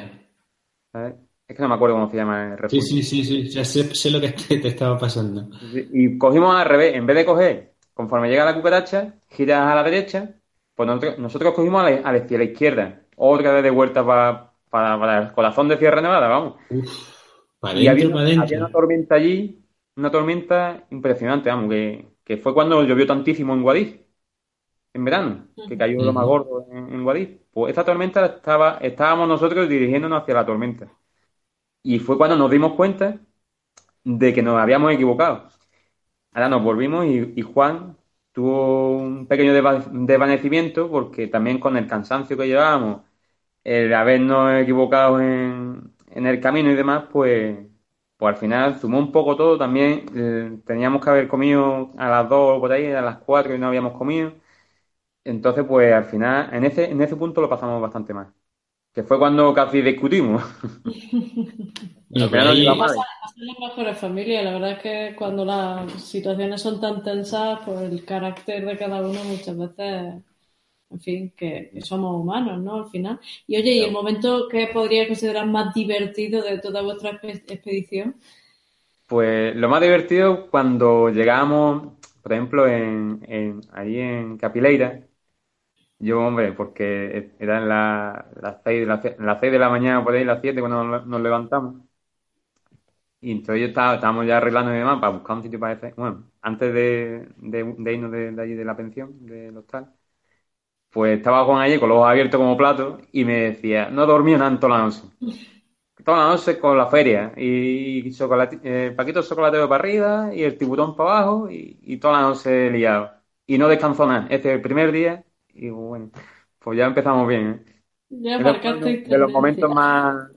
Es que no me acuerdo cómo se llama el refugio. Sí, sí, sí, sí. Ya sé, lo que te, estaba pasando. Y cogimos al revés. En vez de coger, conforme llega la cucaracha, giras a la derecha, pues nosotros, cogimos a la, hacia la izquierda. Otra vez de vuelta para, para, el corazón de Sierra Nevada, vamos. Uf, para y había, había una tormenta allí una tormenta impresionante, vamos, que, fue cuando llovió tantísimo en Guadix, en verano, que cayó lo más gordo en, en Guadix. Pues esta tormenta estaba, estábamos nosotros dirigiéndonos hacia la tormenta. Y fue cuando nos dimos cuenta de que nos habíamos equivocado. Ahora nos volvimos y, Juan tuvo un pequeño desvanecimiento porque también con el cansancio que llevábamos el habernos equivocado en, en el camino y demás, pues, pues al final sumó un poco todo. También eh, teníamos que haber comido a las dos por ahí, a las cuatro y no habíamos comido. Entonces, pues al final, en ese, en ese punto lo pasamos bastante mal. Que fue cuando casi discutimos. Pero no pasa, las mejores familias. La verdad es que cuando las situaciones son tan tensas, pues el carácter de cada uno muchas veces en fin, que, somos humanos, ¿no? Al final. Y oye, ¿y el momento que podría considerar más divertido de toda vuestra expedición? Pues lo más divertido cuando llegamos, por ejemplo, en, en, ahí en Capileira, yo, hombre, porque eran las la seis, las seis de la mañana, por ahí, las siete, cuando nos, levantamos. Y entonces yo estaba, estábamos ya arreglando y demás para buscar un sitio para ese. Bueno, antes de, de, irnos de, de allí de la pensión, del hostal pues estaba Juan allí con los ojos abiertos como plato y me decía, no dormí nada en toda la noche. Toda la noche con la feria y chocolate, eh, paquito de chocolate para arriba y el tiburón para abajo y, toda la noche liado. Y no descansó nada. Este es el primer día y bueno, pues ya empezamos bien. ¿eh? Ya de, de los momentos más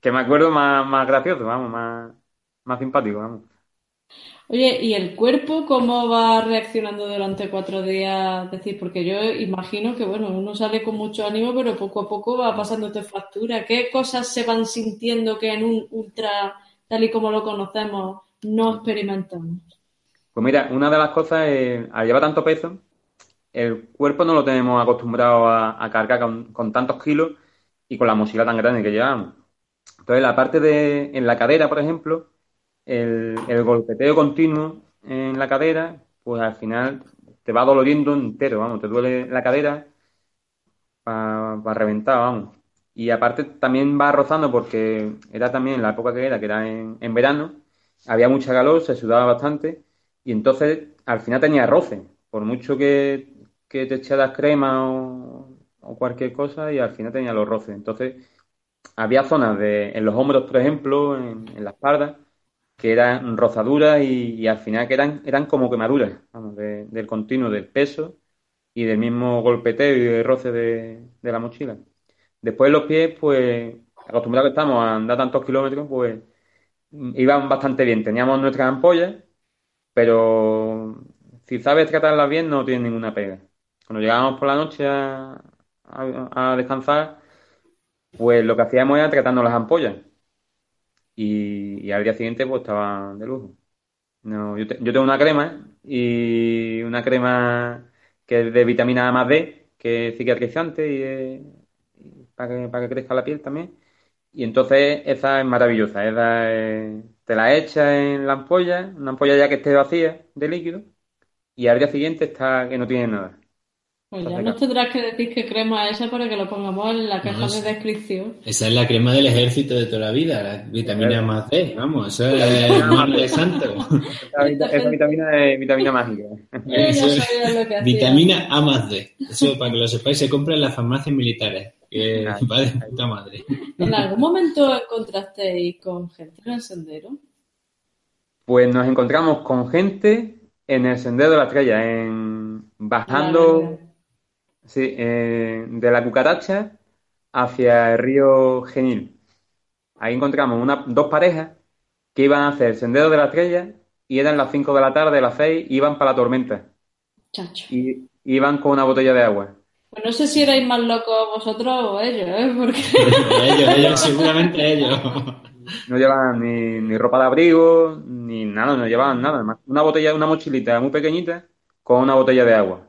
que me acuerdo más, más graciosos, vamos, más, más simpáticos, vamos. Oye, ¿y el cuerpo cómo va reaccionando durante cuatro días? Es decir, porque yo imagino que, bueno, uno sale con mucho ánimo, pero poco a poco va pasándote factura. ¿Qué cosas se van sintiendo que en un ultra, tal y como lo conocemos, no experimentamos? Pues mira, una de las cosas es, al llevar tanto peso, el cuerpo no lo tenemos acostumbrado a, cargar con, con, tantos kilos y con la mochila tan grande que llevamos. Entonces, la parte de, en la cadera, por ejemplo, el, golpeteo continuo en la cadera, pues al final te va doloriendo entero, vamos, te duele la cadera para reventar, vamos. Y aparte también va rozando porque era también la época que era, que era en, verano, había mucha calor, se sudaba bastante y entonces al final tenía roce, por mucho que, que te echaras crema o, cualquier cosa y al final tenía los roces. Entonces había zonas de, en los hombros, por ejemplo, en, en la espalda, que eran rozaduras y, al final que eran, eran como quemaduras, vamos, del continuo del peso y del mismo golpeteo y de roce de, la mochila. Después los pies, pues, acostumbrados que estamos a andar tantos kilómetros, pues iban bastante bien. Teníamos nuestras ampollas, pero si sabes tratarlas bien, no tienen ninguna pega. Cuando llegábamos por la noche a, a descansar, pues lo que hacíamos era tratando las ampollas y, al día siguiente pues estaba de lujo. No, yo, yo, tengo una crema y una crema que es de vitamina A más D, que es cicatrizante y, para, que, para que crezca la piel también. Y entonces esa es maravillosa. Esa te la echas en la ampolla, una ampolla ya que esté vacía de líquido, y al día siguiente está que no tiene nada. Pues ya nos tendrás que decir qué crema es esa para que lo pongamos en la caja de descripción. Esa es la crema del ejército de toda la vida, la vitamina más D, vamos, eso es más de santo. Esa, vitamina es vitamina mágica. vitamina A más D. Eso, para que lo sepáis, se compra en las farmacias militares. Que va de puta madre. ¿En algún momento encontrasteis con gente en el sendero? Pues nos encontramos con gente en el sendero de la estrella, en bajando Sí, eh, de la cucaracha hacia el río Genil. Ahí encontramos una, dos parejas que iban a hacer el sendero de la estrella y eran las 5 de la tarde, las 6, iban para la tormenta. Chacho. Y iban con una botella de agua. Pues no sé si erais más locos vosotros o ellos, ¿eh? Porque... ellos, ellos, seguramente ellos. No llevaban ni, ni, ropa de abrigo, ni nada, no llevaban nada. Una botella, una mochilita muy pequeñita con una botella de agua.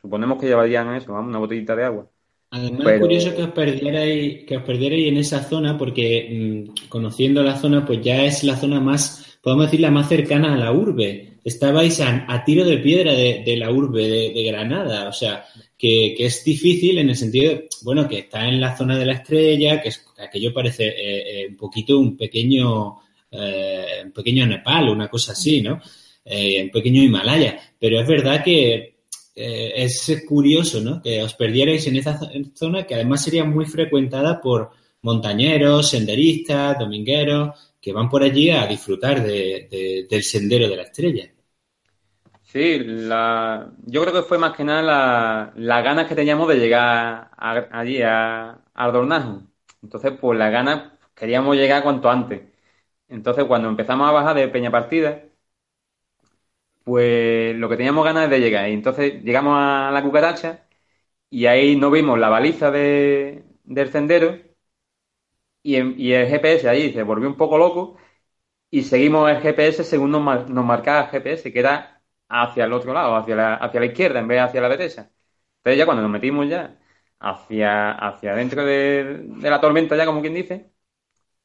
Suponemos que llevarían eso, una botellita de agua. Además es curioso que os perdierais, que os perdierais en esa zona, porque mm, conociendo la zona, pues ya es la zona más, podemos decir, la más cercana a la urbe. Estabais a, tiro de piedra de, la urbe de, Granada, o sea, que, es difícil en el sentido, de, bueno, que está en la zona de la estrella, que es, aquello parece eh, eh, un poquito un pequeño, eh, un pequeño Nepal, una cosa así, ¿no? un pequeño Himalaya. Pero es verdad que eh, es curioso, ¿no? Que os perdierais en esa zona que además sería muy frecuentada por montañeros, senderistas, domingueros, que van por allí a disfrutar del sendero de la estrella. Sí, la, yo creo que fue más que nada las ganas que teníamos de llegar allí a, a Entonces, pues las ganas queríamos llegar cuanto antes. Entonces, cuando empezamos a bajar de Peña Partida, pues lo que teníamos ganas es de llegar. Y entonces llegamos a la cucaracha y ahí no vimos la baliza de, del sendero y, el GPS ahí se volvió un poco loco y seguimos el GPS según nos, nos marcaba el GPS, que era hacia el otro lado, hacia la, hacia la izquierda en vez de hacia la derecha. Entonces ya cuando nos metimos ya hacia, hacia dentro de, la tormenta, ya como quien dice,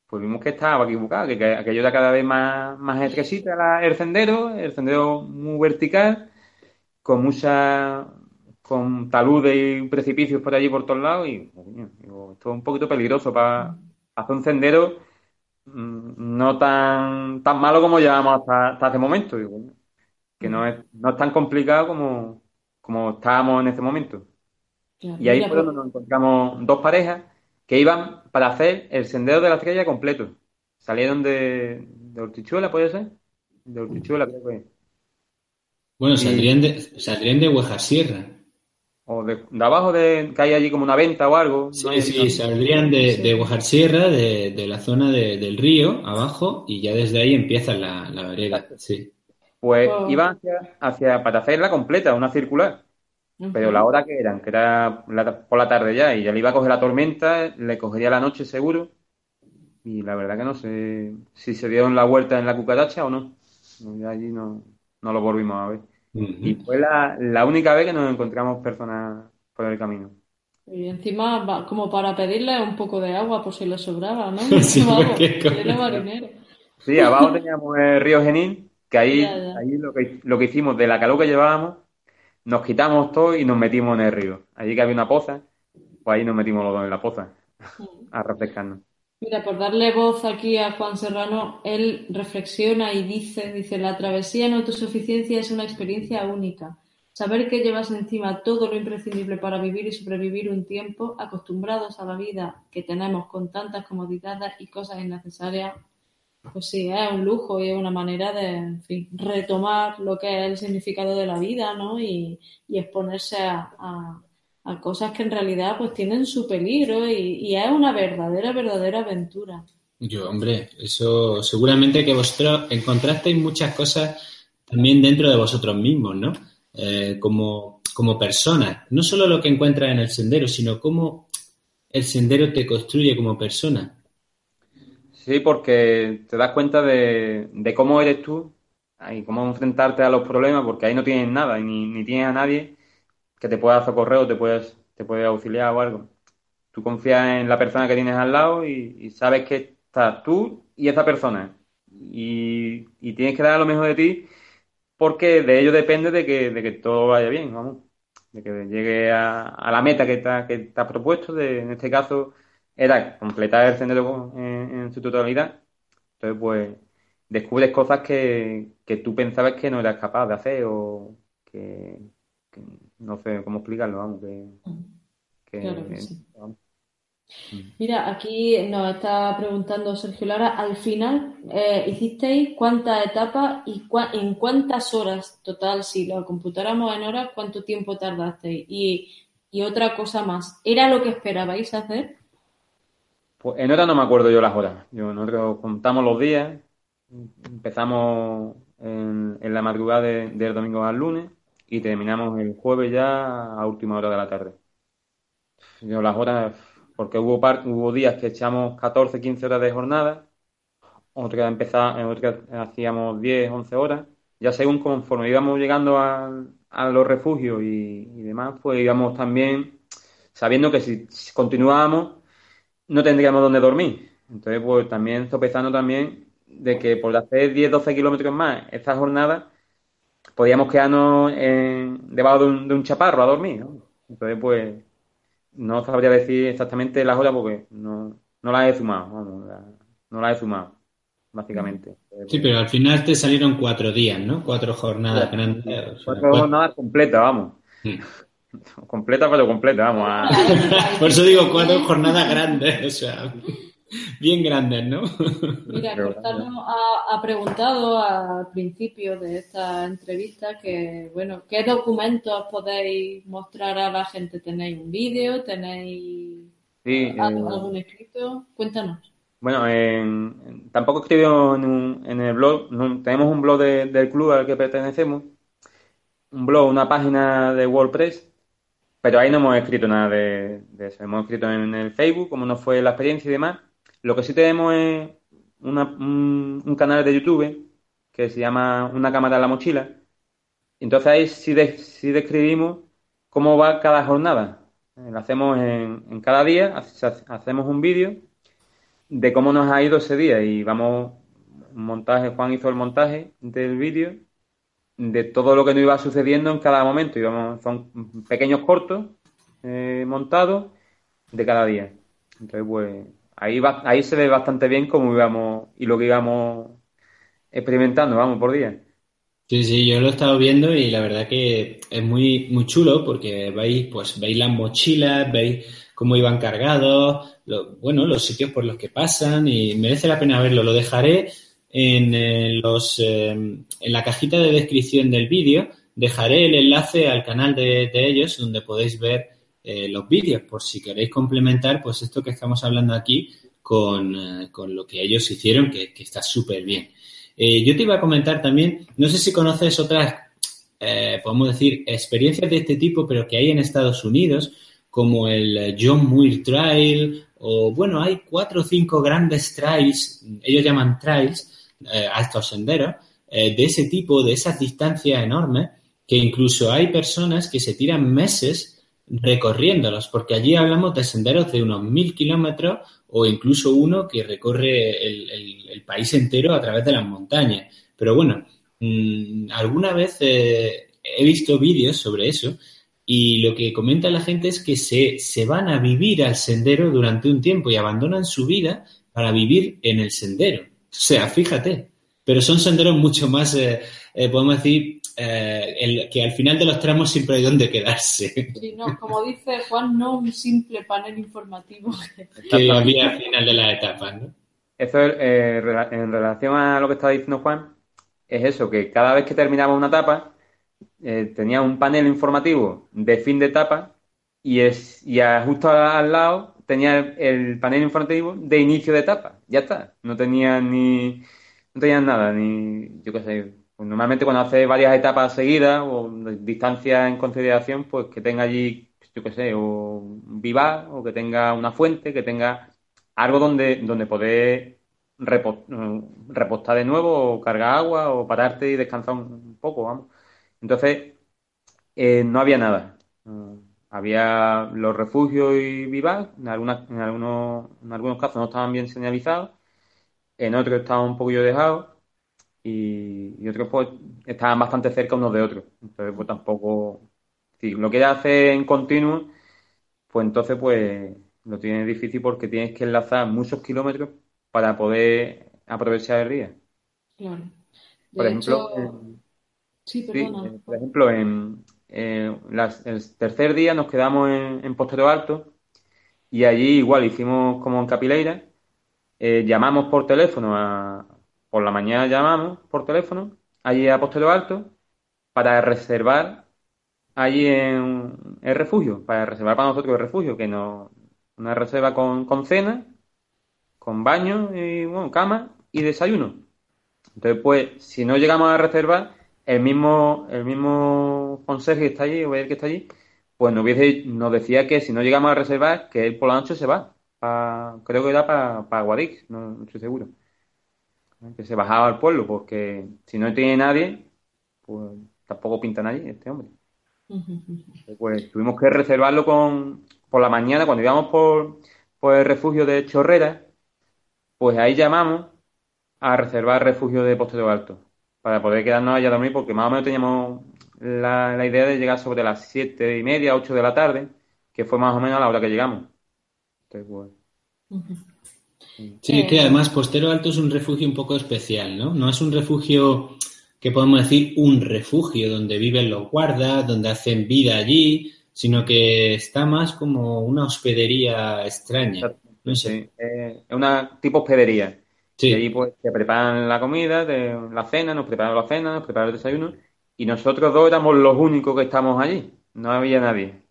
pues vimos que estaba equivocado, que, que aquello era cada vez más, más el sendero, el sendero muy vertical, con mucha con taludes y precipicios por allí por todos lados y esto es un poquito peligroso para hacer un sendero mm, no tan, tan malo como llevamos hasta, hasta ese momento. Digo, que no es, no es tan complicado como, como estábamos en ese momento. y ahí fue donde nos encontramos dos parejas que iban para hacer el sendero de la estrella completo. Salieron de, de Hortichuela, ¿puede ser? De Hortichuela, creo que. Bueno, saldrían de, saldrían de Sierra. O de, abajo, de, que hay allí como una venta o algo. Sí, sí, saldrían de, de Sierra, de, de la zona del río, abajo, y ya desde ahí empieza la, la vereda. Sí. Pues oh. iban hacia, para hacerla completa, una circular. Pero la hora que eran, que era por la tarde ya, y ya le iba a coger la tormenta, le cogería la noche seguro. Y la verdad que no sé si se dieron la vuelta en la cucaracha o no. allí no, no lo volvimos a ver. Y fue la, la única vez que nos encontramos personas por el camino. Y encima, como para pedirle un poco de agua por si le sobraba, ¿no? sí, sí, abajo teníamos el río Genil que ahí, ahí lo, que, lo que hicimos de la calor que llevábamos, nos quitamos todo y nos metimos en el río. Allí que había una poza, pues ahí nos metimos los dos en la poza a refrescarnos. Mira, por darle voz aquí a Juan Serrano, él reflexiona y dice, dice, la travesía en autosuficiencia es una experiencia única. Saber que llevas encima todo lo imprescindible para vivir y sobrevivir un tiempo, acostumbrados a la vida que tenemos con tantas comodidades y cosas innecesarias, pues sí, es un lujo y es una manera de retomar lo que es el significado de la vida, ¿no? Y, exponerse a, cosas que en realidad pues tienen su peligro y, es una verdadera, verdadera aventura. Yo, hombre, eso seguramente que vosotros encontrasteis muchas cosas también dentro de vosotros mismos, ¿no? Eh, como, como personas. No solo lo que encuentras en el sendero, sino cómo el sendero te construye como persona. Sí, porque te das cuenta de, cómo eres tú y cómo enfrentarte a los problemas, porque ahí no tienes nada, ni, ni tienes a nadie que te pueda socorrer o te, puedes, te puede auxiliar o algo. Tú confías en la persona que tienes al lado y, sabes que estás tú y esa persona. Y, tienes que dar lo mejor de ti porque de ello depende de que, de que todo vaya bien, vamos. De que llegue a, la meta que está, que propuesto, de, en este caso era completar el sendero en, su totalidad. Entonces, pues, descubres cosas que, tú pensabas que no eras capaz de hacer o que, no sé cómo explicarlo, vamos, que... Mira, aquí nos está preguntando Sergio Lara, al final eh, hicisteis cuántas etapas y en cuántas horas total, si lo computáramos en horas, cuánto tiempo tardasteis. Y, y otra cosa más, ¿era lo que esperabais hacer? Pues en hora no me acuerdo yo las horas. Yo, nosotros contamos los días. Empezamos en, la madrugada del domingo al lunes y terminamos el jueves ya a última hora de la tarde. Yo las horas, porque hubo, hubo días que echamos 14, 15 horas de jornada, otras otras hacíamos 10, 11 horas. Ya según conforme íbamos llegando a, los refugios y, y, demás, pues íbamos también sabiendo que si continuábamos no tendríamos donde dormir. Entonces, pues también sopesando también de que por hacer 10, 12 kilómetros más esta jornada, podíamos quedarnos debajo de un, chaparro a dormir, ¿no? Entonces, pues, no sabría decir exactamente las horas porque no, no las he sumado, vamos, no las he sumado, básicamente. Sí, pero al final te salieron cuatro días, ¿no? Cuatro jornadas grandes. cuatro, jornadas completas, vamos. Completa, pero completa, vamos. A... Por eso digo cuatro jornadas grandes, o sea. Bien grandes, ¿no? Mira, Cortano ha, preguntado al principio de esta entrevista que, bueno, ¿qué documentos podéis mostrar a la gente? ¿Tenéis un vídeo? ¿Tenéis eh, algún escrito? Cuéntanos. Bueno, tampoco escribo en, en el blog, tenemos un blog del club al que pertenecemos, un blog, una página de WordPress, pero ahí no hemos escrito nada de, eso. Hemos escrito en el Facebook, cómo nos fue la experiencia y demás. Lo que sí tenemos es un, canal de YouTube que se llama Una cámara en la mochila. Entonces ahí sí, describimos cómo va cada jornada. Eh, lo hacemos en, en cada día, hacemos un vídeo de cómo nos ha ido ese día y vamos, montaje, Juan hizo el montaje del vídeo de todo lo que nos iba sucediendo en cada momento. Íbamos, son pequeños cortos eh, montados de cada día. Entonces, pues ahí, va, ahí se ve bastante bien cómo íbamos y lo que íbamos experimentando, vamos, por día. Sí, sí, yo lo he estado viendo y la verdad que es muy, muy chulo porque veis, pues, veis las mochilas, veis cómo iban cargados, bueno, los sitios por los que pasan y merece la pena verlo. Lo dejaré en, eh, los, em, en la cajita de descripción del vídeo, dejaré el enlace al canal de, ellos donde podéis ver eh, los vídeos por si queréis complementar pues esto que estamos hablando aquí con, eh, lo que ellos hicieron, que, está súper bien. yo te iba a comentar también, no sé si conoces otras, podemos decir, experiencias de este tipo, pero que hay en Estados Unidos, como el John Muir Trail, o bueno, hay cuatro o cinco grandes trails, ellos llaman trails, eh, a estos senderos, eh, de ese tipo, de esas distancias enormes, que incluso hay personas que se tiran meses recorriéndolos, porque allí hablamos de senderos de unos mil kilómetros o incluso uno que recorre el, país entero a través de las montañas. Pero bueno, mm, alguna vez eh, he visto vídeos sobre eso y lo que comenta la gente es que se, se van a vivir al sendero durante un tiempo y abandonan su vida para vivir en el sendero. O sea, fíjate. Pero son senderos mucho más, eh, eh, podemos decir, eh, que al final de los tramos siempre hay donde quedarse. Sí, no, como dice Juan, no un simple panel informativo. que había al final de las etapas, ¿no? Eso en relación a lo que estaba diciendo Juan, es eso, que cada vez que terminamos una etapa, eh, tenía un panel informativo de fin de etapa y, es, y justo al lado tenía el, panel informativo de inicio de etapa. Ya está. No tenía ni. No tenía nada, ni. Yo qué sé. Pues normalmente cuando hace varias etapas seguidas o distancias en consideración, pues que tenga allí, yo qué sé, o un vivar, o que tenga una fuente, que tenga algo donde, donde poder repostar de nuevo, o cargar agua, o pararte y descansar un poco, vamos. Entonces, eh, no había nada. Había los refugios y vivas, en, algunas, en, algunos, en algunos casos no estaban bien señalizados, en otros estaban un poquillo dejados y, otros pues estaban bastante cerca unos de otros. Entonces, pues tampoco, si lo quieres hacer en continuo, pues entonces pues lo tienes difícil porque tienes que enlazar muchos kilómetros para poder aprovechar el día. Claro. Por ejemplo, Sí, por ejemplo, en, el tercer día nos quedamos en, Postero Alto y allí igual hicimos como en Capileira, eh, llamamos por teléfono, a, por la mañana llamamos por teléfono allí a Postero Alto para reservar allí en el refugio, para reservar para nosotros el refugio, que no una reserva con, con cena, con baño y bueno, cama y desayuno. Entonces, pues, si no llegamos a reservar, el mismo, el mismo consejo que está allí, o el que está allí, pues nos, hubiese, nos decía que si no llegamos a reservar, que él por la noche se va. creo que era para, para Guadix, no, estoy seguro. Que se bajaba al pueblo, porque si no tiene nadie, pues tampoco pinta nadie este hombre. Pues tuvimos que reservarlo con, por la mañana, cuando íbamos por, por el refugio de Chorrera, pues ahí llamamos a reservar refugio de Postero Alto para poder quedarnos allá a dormir, porque más o menos teníamos la, idea de llegar sobre las siete y media, ocho de la tarde, que fue más o menos a la hora que llegamos. Entonces, Sí, que además Postero Alto es un refugio un poco especial, ¿no? No es un refugio que podemos decir un refugio donde viven los guardas, donde hacen vida allí, sino que está más como una hospedería extraña. No sé. Sí, eh, es una tipo hospedería. Sí. Y allí pues te preparan la comida, de, la cena, nos preparan la cena, nos preparan el desayuno. Y nosotros dos éramos los únicos que estamos allí. No había nadie.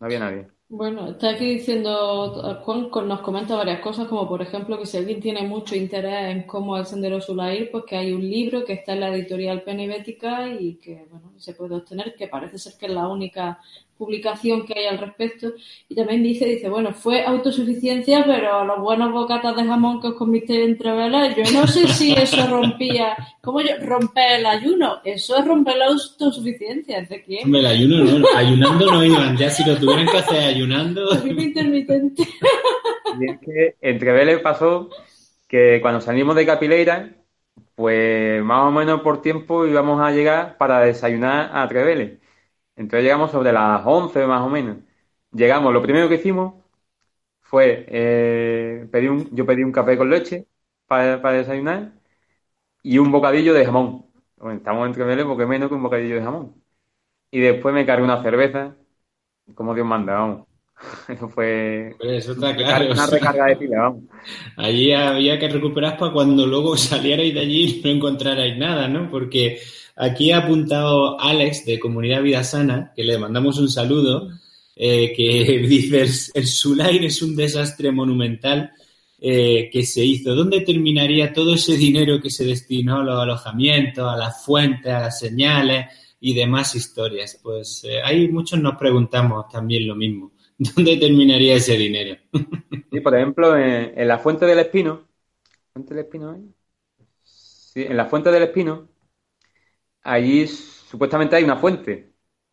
No había nadie. Bueno, está aquí diciendo, Juan nos comenta varias cosas, como por ejemplo que si alguien tiene mucho interés en cómo el Sendero Sulair, pues que hay un libro que está en la editorial Penibética y que, bueno, se puede obtener, que parece ser que es la única publicación que hay al respecto. Y también dice, dice, bueno, fue autosuficiencia, pero los buenos bocatas de jamón que os comisteis entre velas, yo no sé si eso rompía, ¿cómo yo? Romper el ayuno, eso es romper la autosuficiencia, ¿de quién? Hombre, el ayuno no, ayunando no iban. Ya si lo tuvieran que hacer ayunando. Intermitente. Y es que entre Vélez pasó que cuando salimos de Capileira, pues más o menos por tiempo íbamos a llegar para desayunar a Trevele. Entonces llegamos sobre las 11 más o menos. Llegamos, lo primero que hicimos fue, eh, pedí un, yo pedí un café con leche para, para desayunar y un bocadillo de jamón. Bueno, estamos en Trevele porque menos que un bocadillo de jamón. Y después me cargué una cerveza, como Dios manda, vamos. Eso fue Hombre, eso está claro. una o sea, recarga de pila, vamos. allí había que recuperar para cuando luego salierais de allí y no encontrarais nada, ¿no? Porque aquí ha apuntado Alex de Comunidad Vida Sana, que le mandamos un saludo, eh, que dice, el, Sulair es un desastre monumental eh, que se hizo. ¿Dónde terminaría todo ese dinero que se destinó a los alojamientos, a las fuentes, a las señales y demás historias? Pues eh, ahí muchos nos preguntamos también lo mismo. ¿Dónde terminaría ese dinero? Sí, por ejemplo, en, en la Fuente del Espino, ¿Fuente del Espino? Sí, en la Fuente del Espino, allí supuestamente hay una fuente.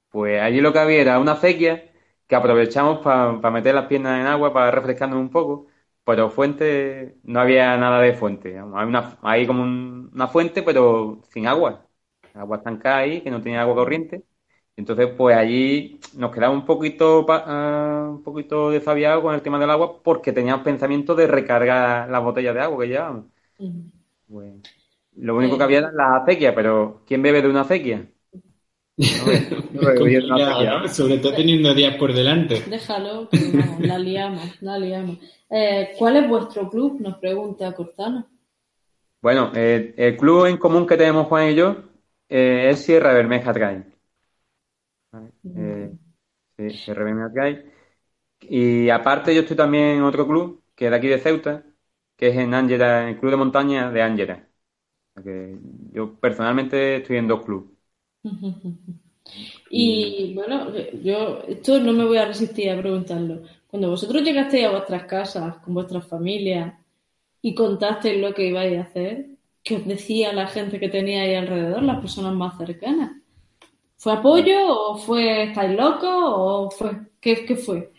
Pues allí lo que había era una acequia que aprovechamos para meter las piernas en agua, para refrescarnos un poco, pero fuente, no había nada de fuente. Hay, una, hay como un- una fuente, pero sin agua. Agua estancada ahí, que no tenía agua corriente. Entonces, pues allí nos quedaba un poquito, pa- ah, un poquito desaviados con el tema del agua porque teníamos pensamiento de recargar las botellas de agua que llevábamos. Pues, lo único que había era la acequia, pero ¿quién bebe de una acequia? Sobre todo teniendo días por delante. Déjalo, que vamos, la liamos, la liamos. Eh, ¿cuál es vuestro club? Nos pregunta Cortana. Bueno, eh, el club en común que tenemos Juan y yo eh, es Sierra Bermeja Trail. Eh, sí, Sierra Bermeja Trail. Y aparte yo estoy también en otro club, que es de aquí de Ceuta, que es en Ángera, el club de montaña de Ángera. Que yo personalmente estoy en dos clubes. Y bueno, yo esto no me voy a resistir a preguntarlo. Cuando vosotros llegasteis a vuestras casas con vuestras familias y contasteis lo que ibais a hacer, ¿qué os decía la gente que teníais alrededor, las personas más cercanas? ¿Fue apoyo o fue estáis locos o fue qué, qué fue?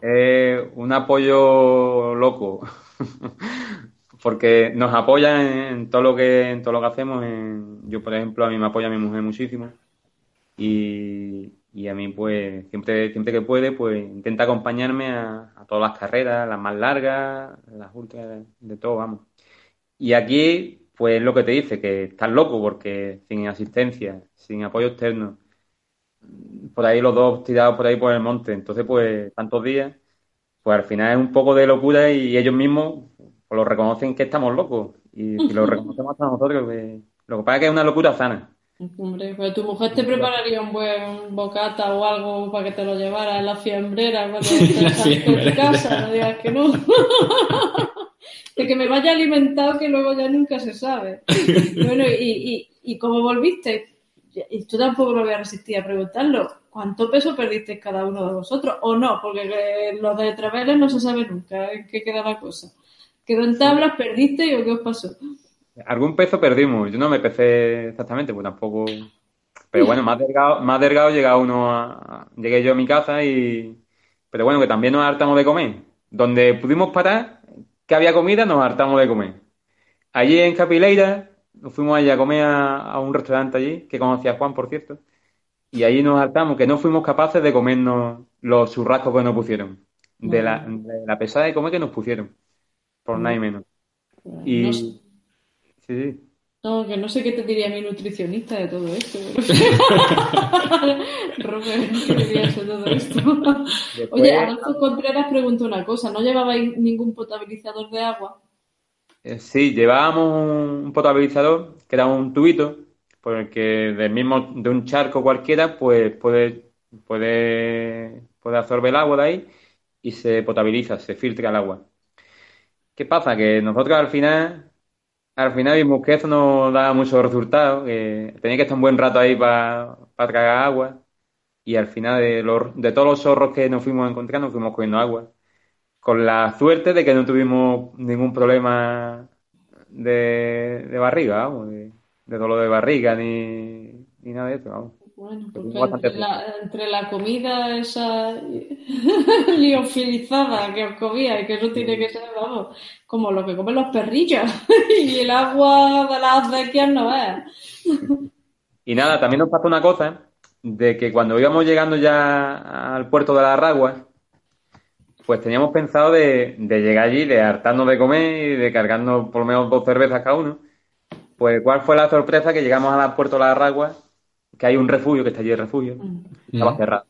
Eh, un apoyo loco, porque nos apoyan en, todo lo que en todo lo que hacemos. en- yo, por ejemplo, a mí me apoya mi mujer muchísimo y, y a mí, pues, siempre, siempre que puede, pues, intenta acompañarme a, todas las carreras, las más largas, las ultras, de todo, vamos. Y aquí, pues, lo que te dice, que estás loco porque sin asistencia, sin apoyo externo, por ahí los dos tirados por ahí por el monte. Entonces, pues, tantos días, pues al final es un poco de locura y ellos mismos pues, lo reconocen que estamos locos. Y si lo reconocemos hasta nosotros, pues, lo que pasa es que es una locura sana. Hombre, pues tu mujer te prepararía un buen bocata o algo para que te lo llevara en la fiambrera cuando estés en casa, no digas que no. De que me vaya alimentado que luego ya nunca se sabe. Bueno, y, y, y como volviste, y tú tampoco me voy a resistir a preguntarlo, ¿cuánto peso perdisteis cada uno de vosotros? ¿O no? Porque eh, lo de Traveles no se sabe nunca en qué queda la cosa. ¿Quedó en tablas, perdisteis o qué os pasó? Algún peso perdimos. Yo no me pesé exactamente, pues tampoco. Pero bueno, más delgado, más delgado llega uno a... Llegué yo a mi casa y. Pero bueno, que también nos hartamos de comer. Donde pudimos parar, que había comida, nos hartamos de comer. Allí en Capileira, nos fuimos allí a comer a, a un restaurante allí, que conocía Juan, por cierto. Y allí nos hartamos, que no fuimos capaces de comernos los churrascos que nos pusieron. De la, de la pesada de comer que nos pusieron. Por nada y menos. Y. No Sí, sé. sí. No, que no sé qué te diría mi nutricionista de todo esto. Robert, ¿qué dirías de todo esto? Oye, Adolfo Contreras preguntó una cosa, ¿no llevabais ningún potabilizador de agua? Eh, sí, llevábamos un potabilizador que era un tubito por el que del mismo de un charco cualquiera pues puede puede puede absorber el agua de ahí y se potabiliza, se filtra el agua. ¿Qué pasa? Que nosotros al final al final vimos que eso no daba muchos resultados, que tenía que estar un buen rato ahí para tragar agua y al final de, los, de todos los zorros que nos fuimos encontrando fuimos cogiendo agua. Con la suerte de que no tuvimos ningún problema de, de barriga, de, dolor de barriga ni, ni nada de eso. Vamos. Bueno, porque entre la, comida esa liofilizada que os comía y que eso tiene que ser, vamos, como lo que comen los perrillos y el agua de las acequias no es. y nada, también nos pasó una cosa de que cuando íbamos llegando ya al puerto de la Ragua, pues teníamos pensado de, de llegar allí, de hartarnos de comer y de cargarnos por lo menos dos cervezas cada uno. Pues, ¿cuál fue la sorpresa? Que llegamos al puerto de la Ragua que hay un refugio, que está allí el refugio, mm. estaba mm. cerrado.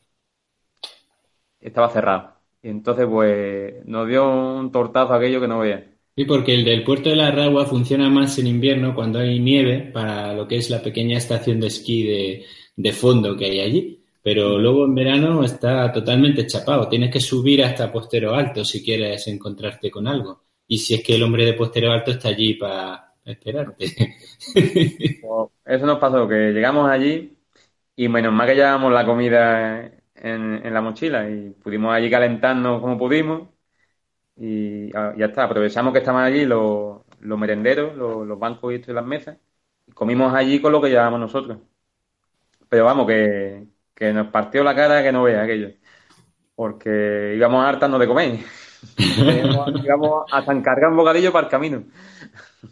Estaba cerrado. Y entonces, pues, nos dio un tortazo aquello que no veía. Sí, porque el del puerto de la Ragua funciona más en invierno cuando hay nieve para lo que es la pequeña estación de esquí de, de fondo que hay allí. Pero luego en verano está totalmente chapado. Tienes que subir hasta Postero Alto si quieres encontrarte con algo. Y si es que el hombre de Postero Alto está allí para esperarte. Pues, eso nos pasó, que llegamos allí y menos mal que llevábamos la comida en, la mochila y pudimos allí calentarnos como pudimos. Y ya está, aprovechamos que estaban allí los, merenderos, los, bancos y, esto y las mesas. Y comimos allí con lo que llevábamos nosotros. Pero vamos, que, que nos partió la cara que no vea aquello. Porque íbamos hartando de comer. íbamos hasta encargar un bocadillo para el camino.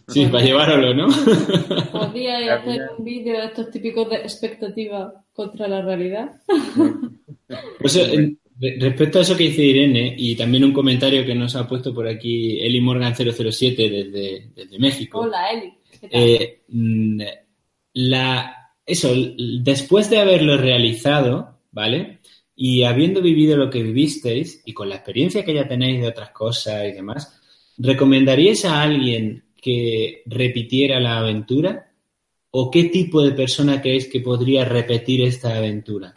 Sí, para llevároslo, ¿no? Podría hacer un vídeo de estos típicos de expectativa contra la realidad. Pues, respecto a eso que dice Irene, y también un comentario que nos ha puesto por aquí Eli Morgan 007 desde, desde México. Hola, Eli. Eh, mm, la, eso, después de haberlo realizado, ¿vale? Y habiendo vivido lo que vivisteis y con la experiencia que ya tenéis de otras cosas y demás, ¿recomendaríais a alguien que repitiera la aventura? ¿O qué tipo de persona creéis que podría repetir esta aventura?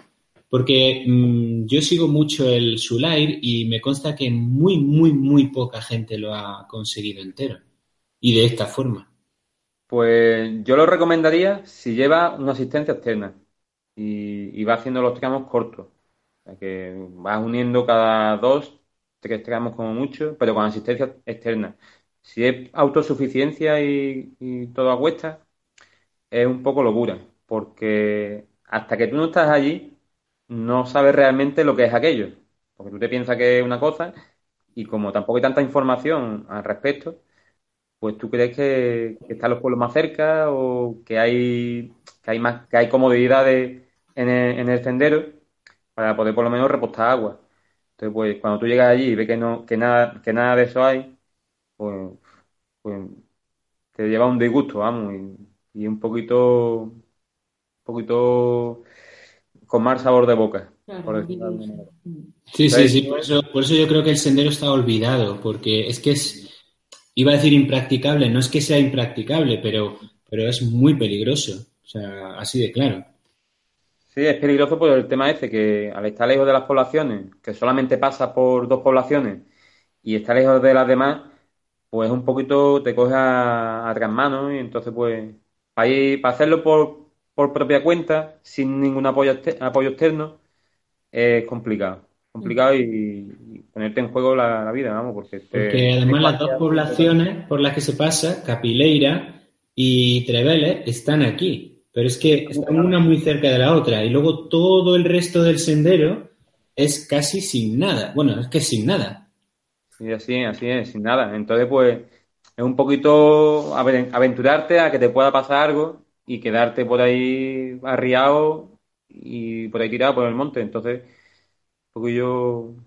Porque mm, yo sigo mucho el Sulair y me consta que muy, muy, muy poca gente lo ha conseguido entero. Y de esta forma. Pues yo lo recomendaría si lleva una asistencia externa y, va haciendo los tramos cortos. O sea, que vas uniendo cada dos, tres tramos como mucho, pero con asistencia externa. Si es autosuficiencia y, todo a cuesta, es un poco locura, porque hasta que tú no estás allí, no sabes realmente lo que es aquello. Porque tú te piensas que es una cosa y como tampoco hay tanta información al respecto, pues tú crees que, están los pueblos más cerca o que hay, que hay más, que hay comodidades en el, en el sendero para poder por lo menos repostar agua. Entonces, pues cuando tú llegas allí y ves que no, que nada, que nada de eso hay, pues, pues te lleva un disgusto, vamos, y, un poquito, un poquito con más sabor de boca. sí, sí, sí, por eso, por eso yo creo que el sendero está olvidado, porque es que es, iba a decir impracticable, no es que sea impracticable, pero, pero es muy peligroso, o sea, así de claro. Sí, es peligroso por el tema ese, que al estar lejos de las poblaciones, que solamente pasa por dos poblaciones, y está lejos de las demás, pues un poquito te coge a, a manos y entonces pues para, para hacerlo por, por propia cuenta, sin ningún apoyo, apoyo externo, es complicado. Complicado y, ponerte en juego la, vida, vamos, porque... porque además las dos poblaciones por las que se pasa, Capileira y Treveles, están aquí, pero es que están una muy cerca de la otra y luego todo el resto del sendero es casi sin nada. Bueno, es que sin nada. Sí, así, así es, sin nada. Entonces, pues, es un poquito aventurarte a que te pueda pasar algo y quedarte por ahí arriado y por ahí tirado por el monte. Entonces, un poquito, un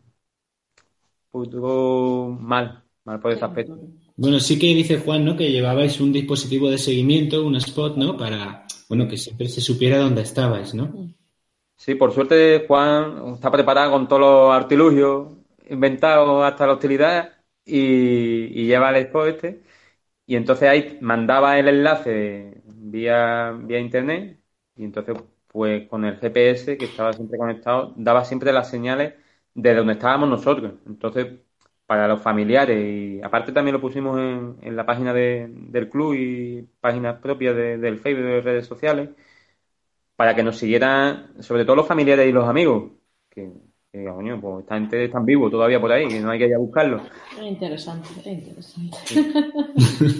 poquito mal, mal por ese aspecto. Bueno, sí que dice Juan, ¿no? Que llevabais un dispositivo de seguimiento, un spot, ¿no? Para, bueno, que siempre se supiera dónde estabais, ¿no? Sí, por suerte Juan está preparado con todos los artilugios inventados hasta la hostilidad y, lleva el spot este. Y entonces ahí mandaba el enlace vía, vía internet y entonces pues con el GPS que estaba siempre conectado daba siempre las señales de donde estábamos nosotros. Entonces para los familiares y aparte también lo pusimos en, en la página del club y páginas propias del Facebook de redes sociales para que nos siguieran sobre todo los familiares y los amigos que, coño, pues esta gente está vivo todavía por ahí que no hay que ir a buscarlo es interesante es interesante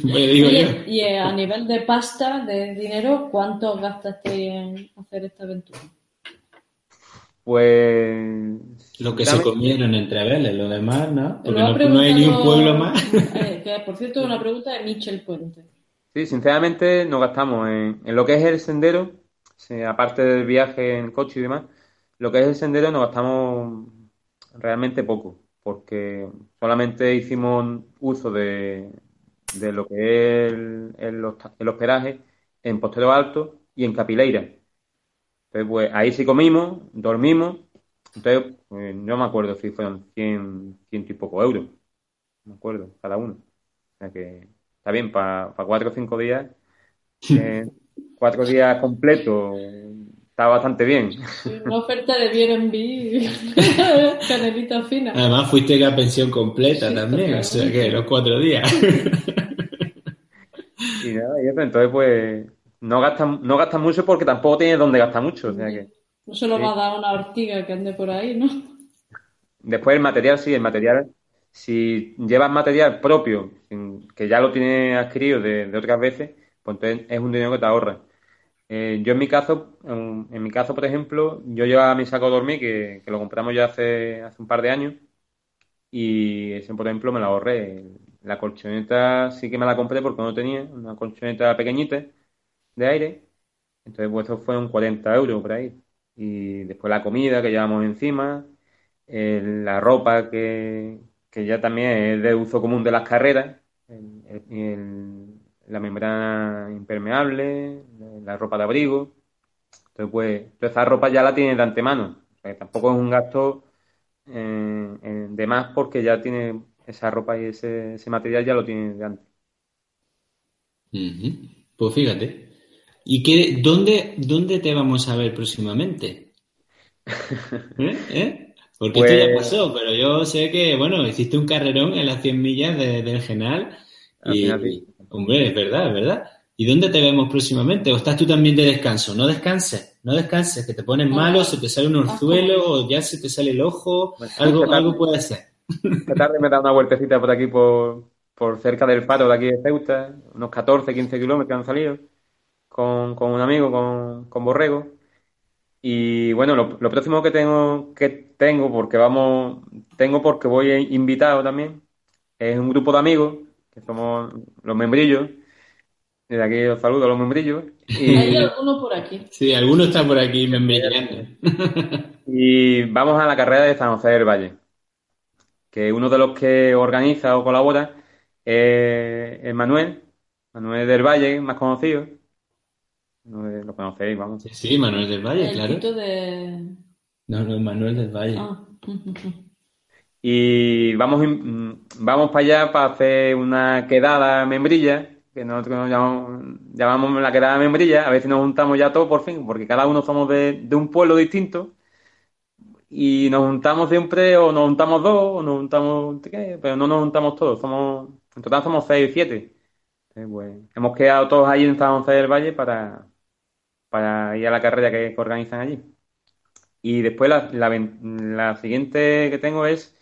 y, y, a nivel de pasta de dinero ¿cuánto gastaste en hacer esta aventura? Pues. Lo que se comieron entre Vélez, lo demás, ¿no? Porque no, hay ni un pueblo más. Eh, que, por cierto, una pregunta de Michel Puente. Sí, sinceramente nos gastamos en, lo que es el sendero, aparte del viaje en coche y demás, lo que es el sendero nos gastamos realmente poco, porque solamente hicimos uso de, de lo que es el, el hospedaje en Postero Alto y en Capileira entonces, pues ahí sí comimos, dormimos. Entonces, pues, no me acuerdo si fueron 100, ciento y poco euros. No me acuerdo, cada uno. O sea que está bien, para cuatro o cinco días. Eh, cuatro días completos. Está bastante bien. una oferta de Airbnb, canelita fina. Además, fuiste la pensión completa también, o sea que los cuatro días. y nada, y eso, entonces, pues no gasta, no gasta mucho porque tampoco tiene donde gastar mucho. O sea que, no se lo va a dar una ortiga que ande por ahí, ¿no? Después el material, sí, el material, si llevas material propio, que ya lo tienes adquirido de, otras veces, pues entonces es un dinero que te ahorra. Eh, yo en mi caso, en, mi caso, por ejemplo, yo llevaba mi saco dormir, que, lo compramos ya hace, hace un par de años, y ese, por ejemplo, me lo ahorré. La colchoneta sí que me la compré porque no tenía, una colchoneta pequeñita, de aire. Entonces, pues eso fueron 40 euros por ahí. Y después la comida que llevamos encima, la ropa que, ya también es de uso común de las carreras, la membrana impermeable, la ropa de abrigo. Entonces, pues, toda esa ropa ya la tiene de antemano. tampoco es un gasto eh, de más porque ya tiene esa ropa y ese, material ya lo tiene de antes. Pues fíjate. ¿Y qué, dónde, dónde te vamos a ver próximamente? ¿Eh? ¿Eh? Porque esto ya pues pasó, pero yo sé que, bueno, hiciste un carrerón en las 100 millas del Genal. Y, hombre, es verdad, es verdad. ¿Y dónde te vemos próximamente? ¿O estás tú también de descanso? No descanses, no descanses, que te pones malo, se te sale un orzuelo, o ya se te sale el ojo, algo, algo puede ser. Esta tarde me he dado una vueltecita por aquí, por, por cerca del faro de aquí de Ceuta, unos 14, 15 kilómetros han salido con, con un amigo, con, con Borrego. Y bueno, lo, próximo que tengo, que tengo, porque vamos, tengo porque voy invitado también, es un grupo de amigos, que somos los membrillos. Desde aquí os saludo a los membrillos. Y... Hay alguno por aquí. Sí, alguno está por aquí membrillando. y vamos a la carrera de San José del Valle, que uno de los que organiza o colabora es Manuel, Manuel del Valle, más conocido lo conocéis, vamos. Sí, Manuel del Valle, el claro. de... No, no, Manuel del Valle. Ah. Y vamos, vamos para allá para hacer una quedada membrilla, que nosotros llamamos, llamamos la quedada membrilla, a ver si nos juntamos ya todos por fin, porque cada uno somos de, un pueblo distinto y nos juntamos siempre o nos juntamos dos o nos juntamos pero no nos juntamos todos somos en total somos seis o siete pues, hemos quedado todos ahí en San José del Valle para para ir a la carrera que, organizan allí. Y después la, siguiente que tengo es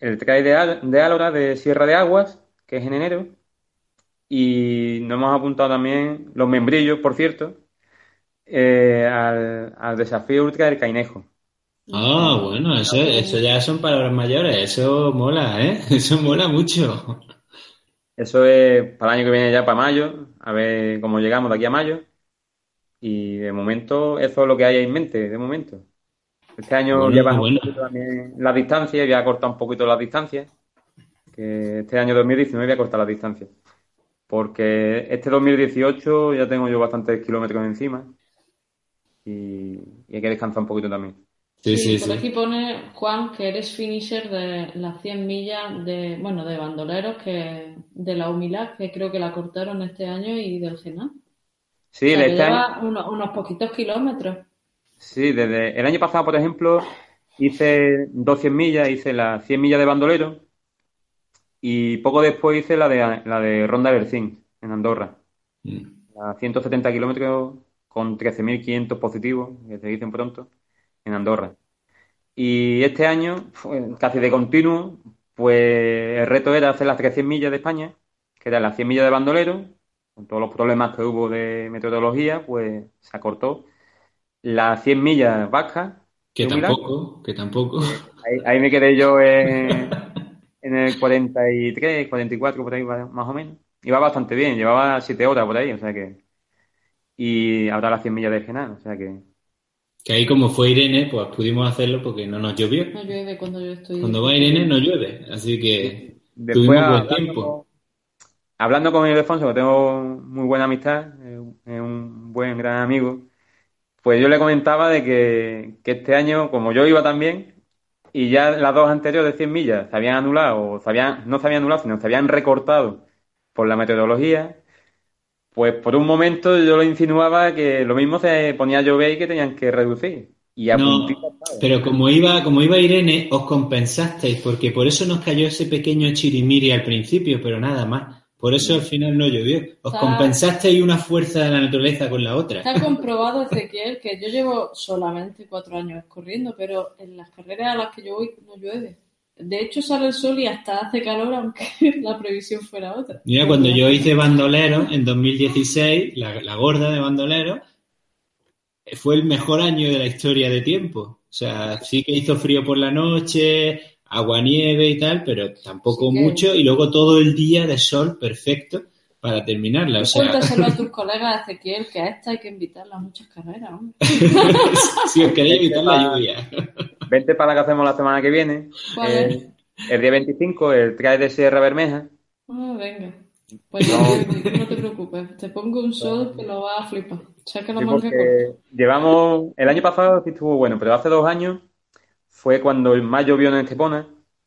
el trail de, de Álora de Sierra de Aguas, que es en enero. Y nos hemos apuntado también los membrillos, por cierto, eh, al, desafío ultra del Cainejo. Ah, bueno, eso, eso ya son palabras mayores, eso mola, ¿eh? Eso mola mucho. Eso es para el año que viene ya, para mayo, a ver cómo llegamos de aquí a mayo. Y de momento, eso es lo que hay en mente, de momento. Este año lleva también la distancia, voy a cortar un poquito las distancias, que este año 2019 voy a cortar la distancia. Porque este 2018 ya tengo yo bastantes kilómetros encima y, hay que descansar un poquito también. Sí, sí, por aquí pone Juan que eres finisher de las 100 millas de, bueno, de bandoleros que de la Humilad, que creo que la cortaron este año y del Genal. Sí, o este unos, poquitos kilómetros. Sí, desde el año pasado, por ejemplo, hice 200 millas, hice las 100 millas de bandolero y poco después hice la de, la de Ronda Bercín, en Andorra. Mm. A 170 kilómetros con 13.500 positivos, que se dicen pronto, en Andorra. Y este año, casi de continuo, pues el reto era hacer las 300 millas de España, que eran las 100 millas de bandolero, con todos los problemas que hubo de metodología, pues se acortó. Las 100 millas vascas. Que tampoco, que tampoco. Ahí, me quedé yo en, en, el 43, 44, por ahí más o menos. Iba bastante bien, llevaba 7 horas por ahí, o sea que. Y ahora las 100 millas de Genal, o sea que. Que ahí como fue Irene, pues pudimos hacerlo porque no nos llovió. No llueve cuando yo estoy. Cuando va Irene no llueve, así que tuvimos buen tiempo. Hablando con Ildefonso, que tengo muy buena amistad, es un buen gran amigo, pues yo le comentaba de que, este año, como yo iba también, y ya las dos anteriores de 100 millas se habían anulado, o se habían, no se habían anulado, sino se habían recortado por la metodología, pues por un momento yo lo insinuaba que lo mismo se ponía a llover y que tenían que reducir. Y no, pero como iba, como iba Irene, os compensasteis, porque por eso nos cayó ese pequeño chirimiri al principio, pero nada más. Por eso al final no llovió. Os compensasteis una fuerza de la naturaleza con la otra. Está comprobado, Ezequiel, que yo llevo solamente cuatro años corriendo, pero en las carreras a las que yo voy no llueve. De hecho, sale el sol y hasta hace calor, aunque la previsión fuera otra. Mira, cuando yo hice bandolero en 2016, la, la gorda de bandolero, fue el mejor año de la historia de tiempo. O sea, sí que hizo frío por la noche, agua nieve y tal, pero tampoco mucho, y luego todo el día de sol perfecto para terminarla. O sea... Cuéntaselo a tus colegas, Ezequiel, que a esta hay que invitarla a muchas carreras. si os queréis evitar la lluvia. Vente para la que hacemos la semana que viene. Eh, el día 25, el trae de Sierra Bermeja. Ah, venga. Pues no. no te preocupes, te pongo un sol que lo va a flipar. llevamos, el año pasado sí estuvo bueno, pero hace dos años fue cuando el más llovió en Estepona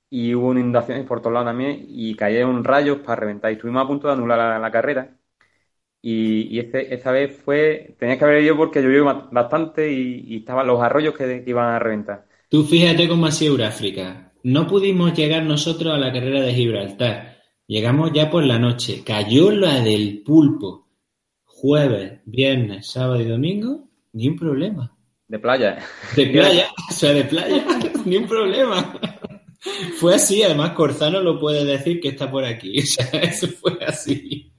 y hubo inundaciones por todos lados también y cayeron rayos para reventar. Y estuvimos a punto de anular la, carrera. Y, y este, esta vez fue, tenía que haber ido porque llovió bastante y, estaban los arroyos que, iban a reventar. Tú fíjate cómo ha sido África. No pudimos llegar nosotros a la carrera de Gibraltar. Llegamos ya por la noche. Cayó la del pulpo. Jueves, viernes, sábado y domingo, ni un problema. De playa. De playa, o sea, de playa, ni un problema. Fue así, además Corzano lo puede decir que está por aquí, o sea, eso fue así.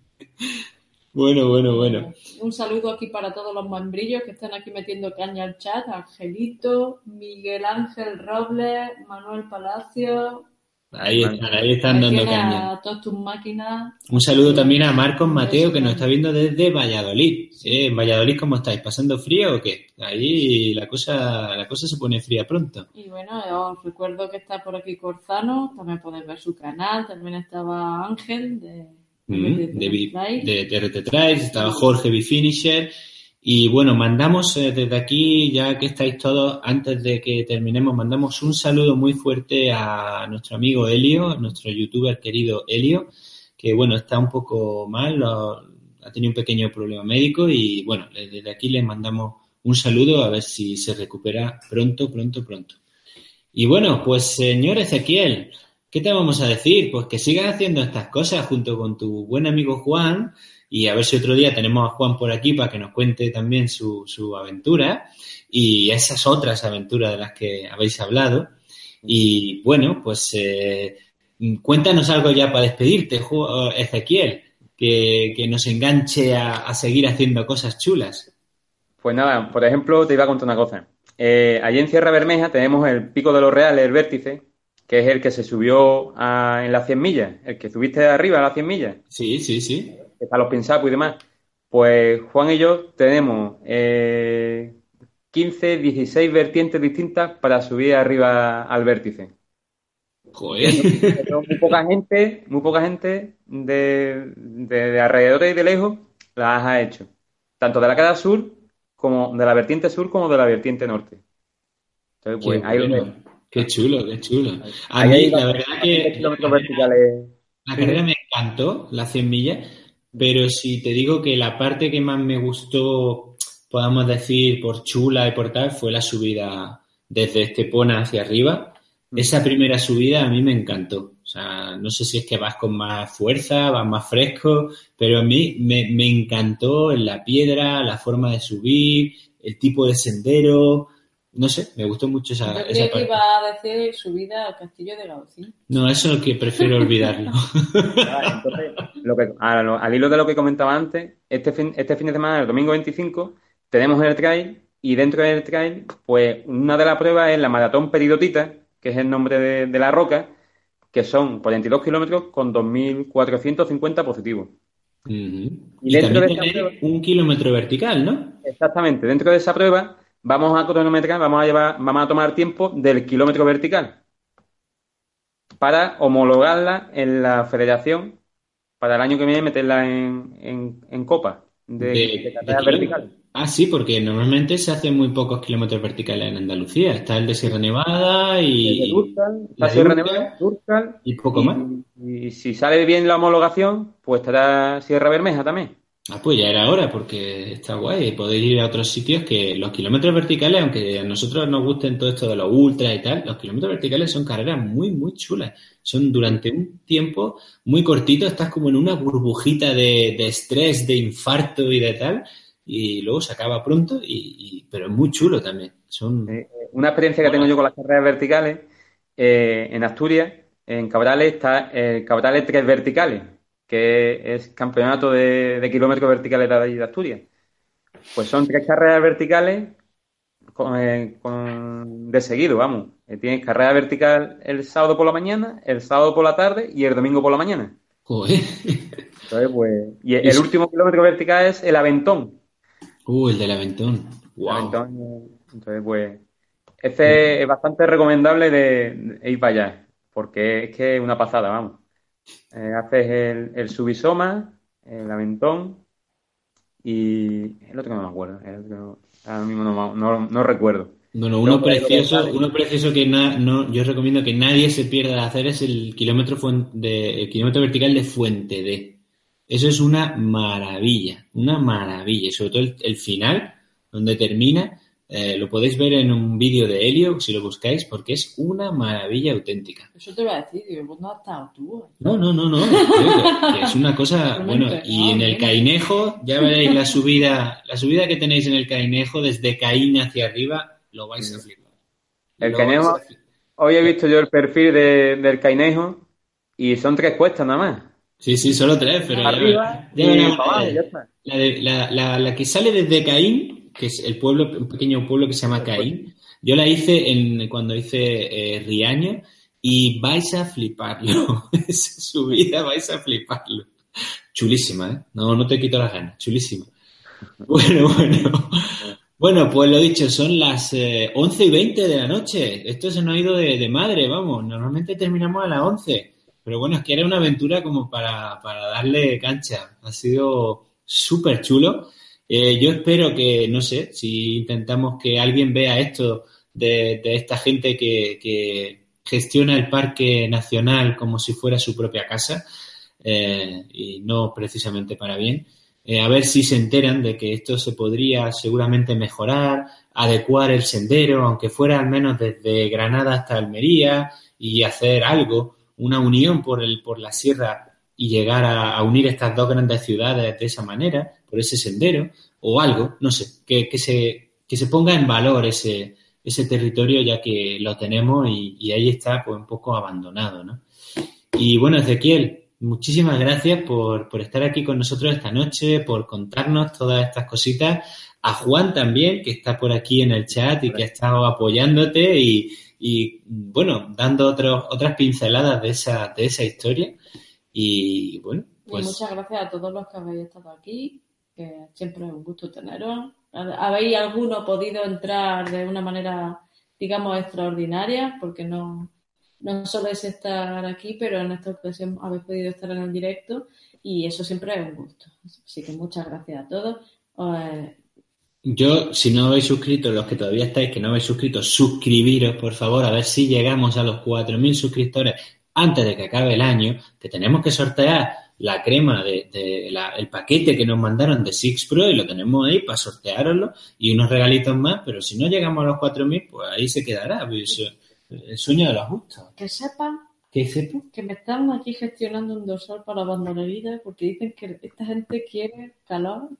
Bueno, bueno, bueno. Un saludo aquí para todos los membrillos que están aquí metiendo caña al chat. Angelito, Miguel Ángel Robles, Manuel Palacio, Ahí están, ahí están dando caña. todas tus máquinas. Un saludo también a Marcos Mateo que nos está viendo desde Valladolid. ¿En Valladolid cómo estáis? ¿Pasando frío o qué? Ahí la cosa, la cosa se pone fría pronto. Y bueno, os recuerdo que está por aquí Corzano, también podéis ver su canal, también estaba Ángel de, de, TRT Trials, estaba Jorge Bifinisher y bueno, mandamos eh, desde aquí, ya que estáis todos, antes de que terminemos, mandamos un saludo muy fuerte a nuestro amigo Helio, nuestro youtuber querido Helio, que bueno, está un poco mal, ha tenido un pequeño problema médico y bueno, desde aquí le mandamos un saludo a ver si se recupera pronto, pronto, pronto. Y bueno, pues señor Ezequiel, ¿qué te vamos a decir? Pues que sigas haciendo estas cosas junto con tu buen amigo Juan y a ver si otro día tenemos a Juan por aquí para que nos cuente también su, su aventura y esas otras aventuras de las que habéis hablado. Y bueno, pues eh, cuéntanos algo ya para despedirte, Ezequiel, que, que nos enganche a, seguir haciendo cosas chulas. Pues nada, por ejemplo, te iba a contar una cosa. Eh, allí en Sierra Bermeja tenemos el Pico de los Reales, el vértice, que es el que se subió en las 100 millas, el que subiste de arriba a las 100 millas. Sí, sí, sí está los pinsapos y demás. Pues Juan y yo tenemos eh, 15, 16 vertientes distintas para subir arriba al vértice. Joder. Pero muy poca gente, muy poca gente de, de, de alrededor y de lejos las ha hecho. Tanto de la cara sur como de la vertiente sur como de la vertiente norte. Entonces, pues, Qué ahí bueno. Qué chulo, qué chulo. A mí, la verdad que verticales. la carrera me encantó, las 100 millas, pero si te digo que la parte que más me gustó, podamos decir, por chula y por tal, fue la subida desde Estepona hacia arriba. Esa primera subida a mí me encantó. O sea, no sé si es que vas con más fuerza, vas más fresco, pero a mí me, me encantó en la piedra, la forma de subir, el tipo de sendero. No sé, me gustó mucho esa, Yo esa creía que iba a decir subida al castillo de Gaucín. No, eso es lo que prefiero olvidarlo. Ah, entonces, lo que- lo- al hilo de lo que comentaba antes, este fin, este fin de semana, el domingo 25, tenemos el trail y dentro del trail, pues una de las pruebas es la maratón peridotita, que es el nombre de, de la roca, que son 42 kilómetros con 2.450 positivos. Ujú. Y Y dentro de prueba- un kilómetro vertical, ¿no? Exactamente, dentro de esa prueba vamos a cronometrar, vamos a llevar, vamos a tomar tiempo del kilómetro vertical para homologarla en la federación para el año que viene meterla en, en, en copa de, De- de de vertical. Ah, sí, porque normalmente se hacen muy pocos kilómetros verticales en Andalucía. Está el de Sierra Nevada y, Durcal, la la Sierra Nevada, Durcal, y poco y, más. y si sale bien la homologación, pues estará Sierra Bermeja también. Ah, pues ya era hora, porque está guay. Podéis ir a otros sitios que los kilómetros verticales, aunque a nosotros nos gusten todo esto de los ultras y tal, los kilómetros verticales son carreras muy, muy chulas. Son durante un tiempo muy cortito, estás como en una burbujita de, de estrés, de infarto y de tal, y luego se acaba pronto, y, y- pero es muy chulo también. Son, Eh, Una experiencia que tengo yo con las carreras verticales, eh, en Asturias, en Cabrales está el Cabrales Tres Verticales, que es campeonato de, de kilómetros verticales de, Asturias. Pues son tres carreras verticales con- eh, con- de seguido, vamos. Eh, tienes carrera vertical el sábado por la mañana, el sábado por la tarde y el domingo por la mañana. joder. Entonces, pues, y el último kilómetro vertical es el Aventón. Uh, el del aventón. Wow. Aventón, entonces, pues, este es bastante recomendable de, de ir para allá, porque es que es una pasada, vamos. Eh, haces el, el Subisoma, el Aventón y el otro que no me acuerdo, el otro ahora mismo no, no- no recuerdo. Bueno, uno No, precioso, uno precioso que na- no, yo recomiendo que nadie se pierda de hacer es el kilómetro de, el kilómetro vertical de Fuente D. Eso es una maravilla, una maravilla. Y sobre todo el, el final, donde termina, eh, lo podéis ver en un vídeo de Helio, si lo buscáis, porque es una maravilla auténtica. Eso te iba a decir, digo, pues no has estado tú. No, no, no, no. creo que- que es una cosa, bueno, y en el Cainejo, ya veréis la subida, la subida que tenéis en el Cainejo, desde Caín hacia arriba, lo vais a flipar. El Lo Cainejo- flipar. Hoy he visto yo el perfil de- del Cainejo y son tres cuestas nada más. Sí, sí, solo tres, pero Arriba. Ya y ya la, de- la- la- la que sale desde Caín, que es el pueblo, un pequeño pueblo que se llama Caín, yo la hice en, cuando hice eh, Riaño y vais a fliparlo. Esa subida vais a fliparlo. Chulísima, ¿eh? No, no te quito las ganas, chulísima. Bueno, bueno. Bueno, pues lo dicho, son las eh, 11 y 20 de la noche. Esto se nos ha ido de, de madre, vamos. Normalmente terminamos a las 11. Pero bueno, es que era una aventura como para, para darle cancha. Ha sido súper chulo. Eh, yo espero que, no sé, si intentamos que alguien vea esto de, esta gente que, gestiona el Parque Nacional como si fuera su propia casa eh, y no precisamente para bien. Eh, a ver si se enteran de que esto se podría seguramente mejorar, adecuar el sendero, aunque fuera al menos desde Granada hasta Almería, y hacer algo, una unión por, el, por la sierra y llegar a unir estas dos grandes ciudades de esa manera, por ese sendero, o algo, no sé, que, que se, que se ponga en valor ese, ese territorio ya que lo tenemos y, y ahí está pues un poco abandonado, ¿no? Y bueno, Ezequiel, muchísimas gracias por, por estar aquí con nosotros esta noche, por contarnos todas estas cositas. A Juan también, que está por aquí en el chat y que ha estado apoyándote y, y bueno, dando otros, otras pinceladas de esa, de esa historia. Y bueno, Y pues muchas gracias a todos los que habéis estado aquí, que siempre es un gusto teneros. ¿Habéis alguno podido entrar de una manera, digamos, extraordinaria? Porque no, no solo es estar aquí, pero en esta ocasión habéis podido estar en el directo y eso siempre es un gusto. Así que muchas gracias a todos. Eh, yo, si no habéis suscrito, los que todavía estáis, que no habéis suscrito, suscribiros, por favor, a ver si llegamos a los 4.000 suscriptores antes de que acabe el año, que tenemos que sortear la crema de, el paquete que nos mandaron de Six Pro y lo tenemos ahí para sortearoslo y unos regalitos más, pero si no llegamos a los 4.000, pues ahí se quedará. Pues, el sueño de los justos. Que sepan ¿Qué sepa? que me están aquí gestionando un dorsal para bandolerita porque dicen que esta gente quiere calor.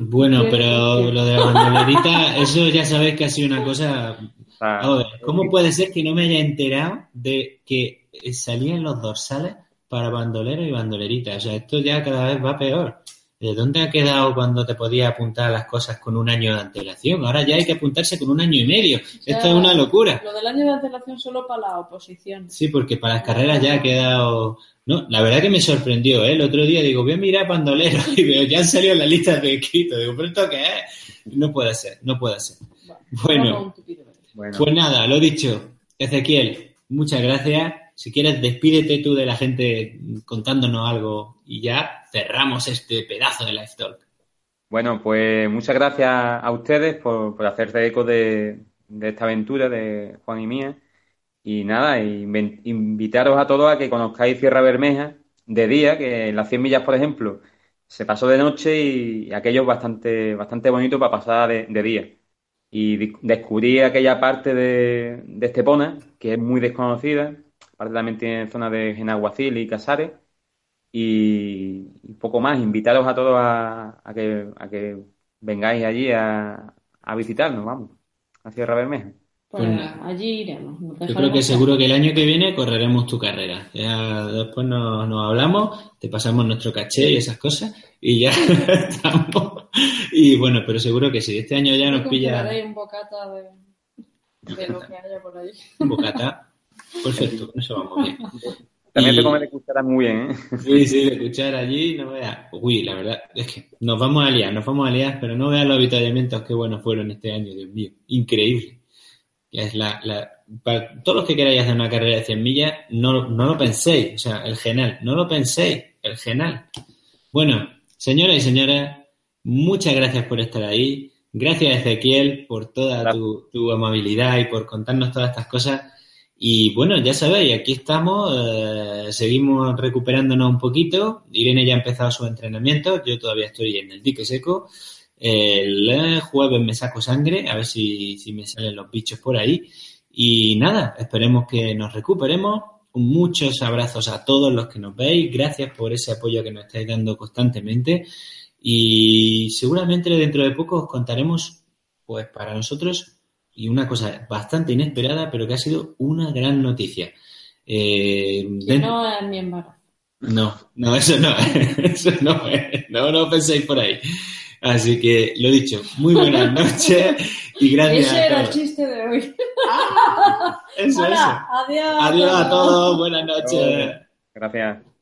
Bueno, pero lo de la bandolerita, eso ya sabéis que ha sido una cosa... Ah. ¿cómo puede ser que no me haya enterado de que salían los dorsales para bandolero y bandolerita? O sea, esto ya cada vez va peor. ¿De dónde ha quedado cuando te podías apuntar a las cosas con un año de antelación? Ahora ya hay que apuntarse con un año y medio. Esto es una locura. Lo del año de antelación solo para la oposición. Sí, porque para las carreras ya ha quedado... No, la verdad que me sorprendió, ¿eh? El otro día digo, voy a mirar bandolero y veo, ya han salido las listas de escrito. Digo, ¿pero esto qué es? No puede ser, no puede ser. Bueno, bueno, pues nada, lo dicho. Ezequiel, muchas gracias. Si quieres, despídete tú de la gente contándonos algo y ya cerramos este pedazo de Live Talk. Bueno, pues muchas gracias a ustedes por, por hacerse eco de, esta aventura de Juan y mía. Y nada, invitaros a todos a que conozcáis Sierra Bermeja de día, que en las 100 millas, por ejemplo, se pasó de noche y, aquello es bastante, bastante bonito para pasar de, día. Y descubrí aquella parte de, de Estepona, que es muy desconocida, Aparte también tiene zona de Genaguacil y Casares. Y, poco más, invitaros a todos a, que, a que vengáis allí a, visitarnos, vamos, a Sierra Bermeja. Pues, pues allí iremos. Yo creo que seguro que el año que viene correremos tu carrera. Ya después nos, nos hablamos, te pasamos nuestro caché y esas cosas y ya estamos. Y bueno, pero seguro que si este año ya nos pilla. un bocata de, de lo que haya por ahí. Un bocata. Perfecto, con eso vamos bien. También te comes de cuchara muy bien, ¿eh? Sí, sí, de cuchara allí, no veas. Uy, la verdad, es que nos vamos a liar, nos vamos a liar, pero no veas los avituallamientos que buenos fueron este año, Dios mío. Increíble. Es la, la, para todos los que queráis hacer una carrera de 100 millas, no, no lo penséis, o sea, el genal, no lo penséis, el genal. Bueno, señoras y señores, muchas gracias por estar ahí. Gracias, Ezequiel, por toda tu, tu amabilidad y por contarnos todas estas cosas y bueno, ya sabéis, aquí estamos, eh, seguimos recuperándonos un poquito. Irene ya ha empezado su entrenamiento, yo todavía estoy en el dique seco. El jueves me saco sangre, a ver si, si me salen los bichos por ahí. Y nada, esperemos que nos recuperemos. Muchos abrazos a todos los que nos veis. Gracias por ese apoyo que nos estáis dando constantemente. Y seguramente dentro de poco os contaremos, pues para nosotros, y una cosa bastante inesperada, pero que ha sido una gran noticia. Eh, no es mi embarazo. No, no, eso no, eso no es, no, no penséis por ahí. Así que, lo dicho, muy buenas noches y gracias Ese era el chiste de hoy. eso, eso. Adiós. Adiós a todos, buenas noches. Gracias.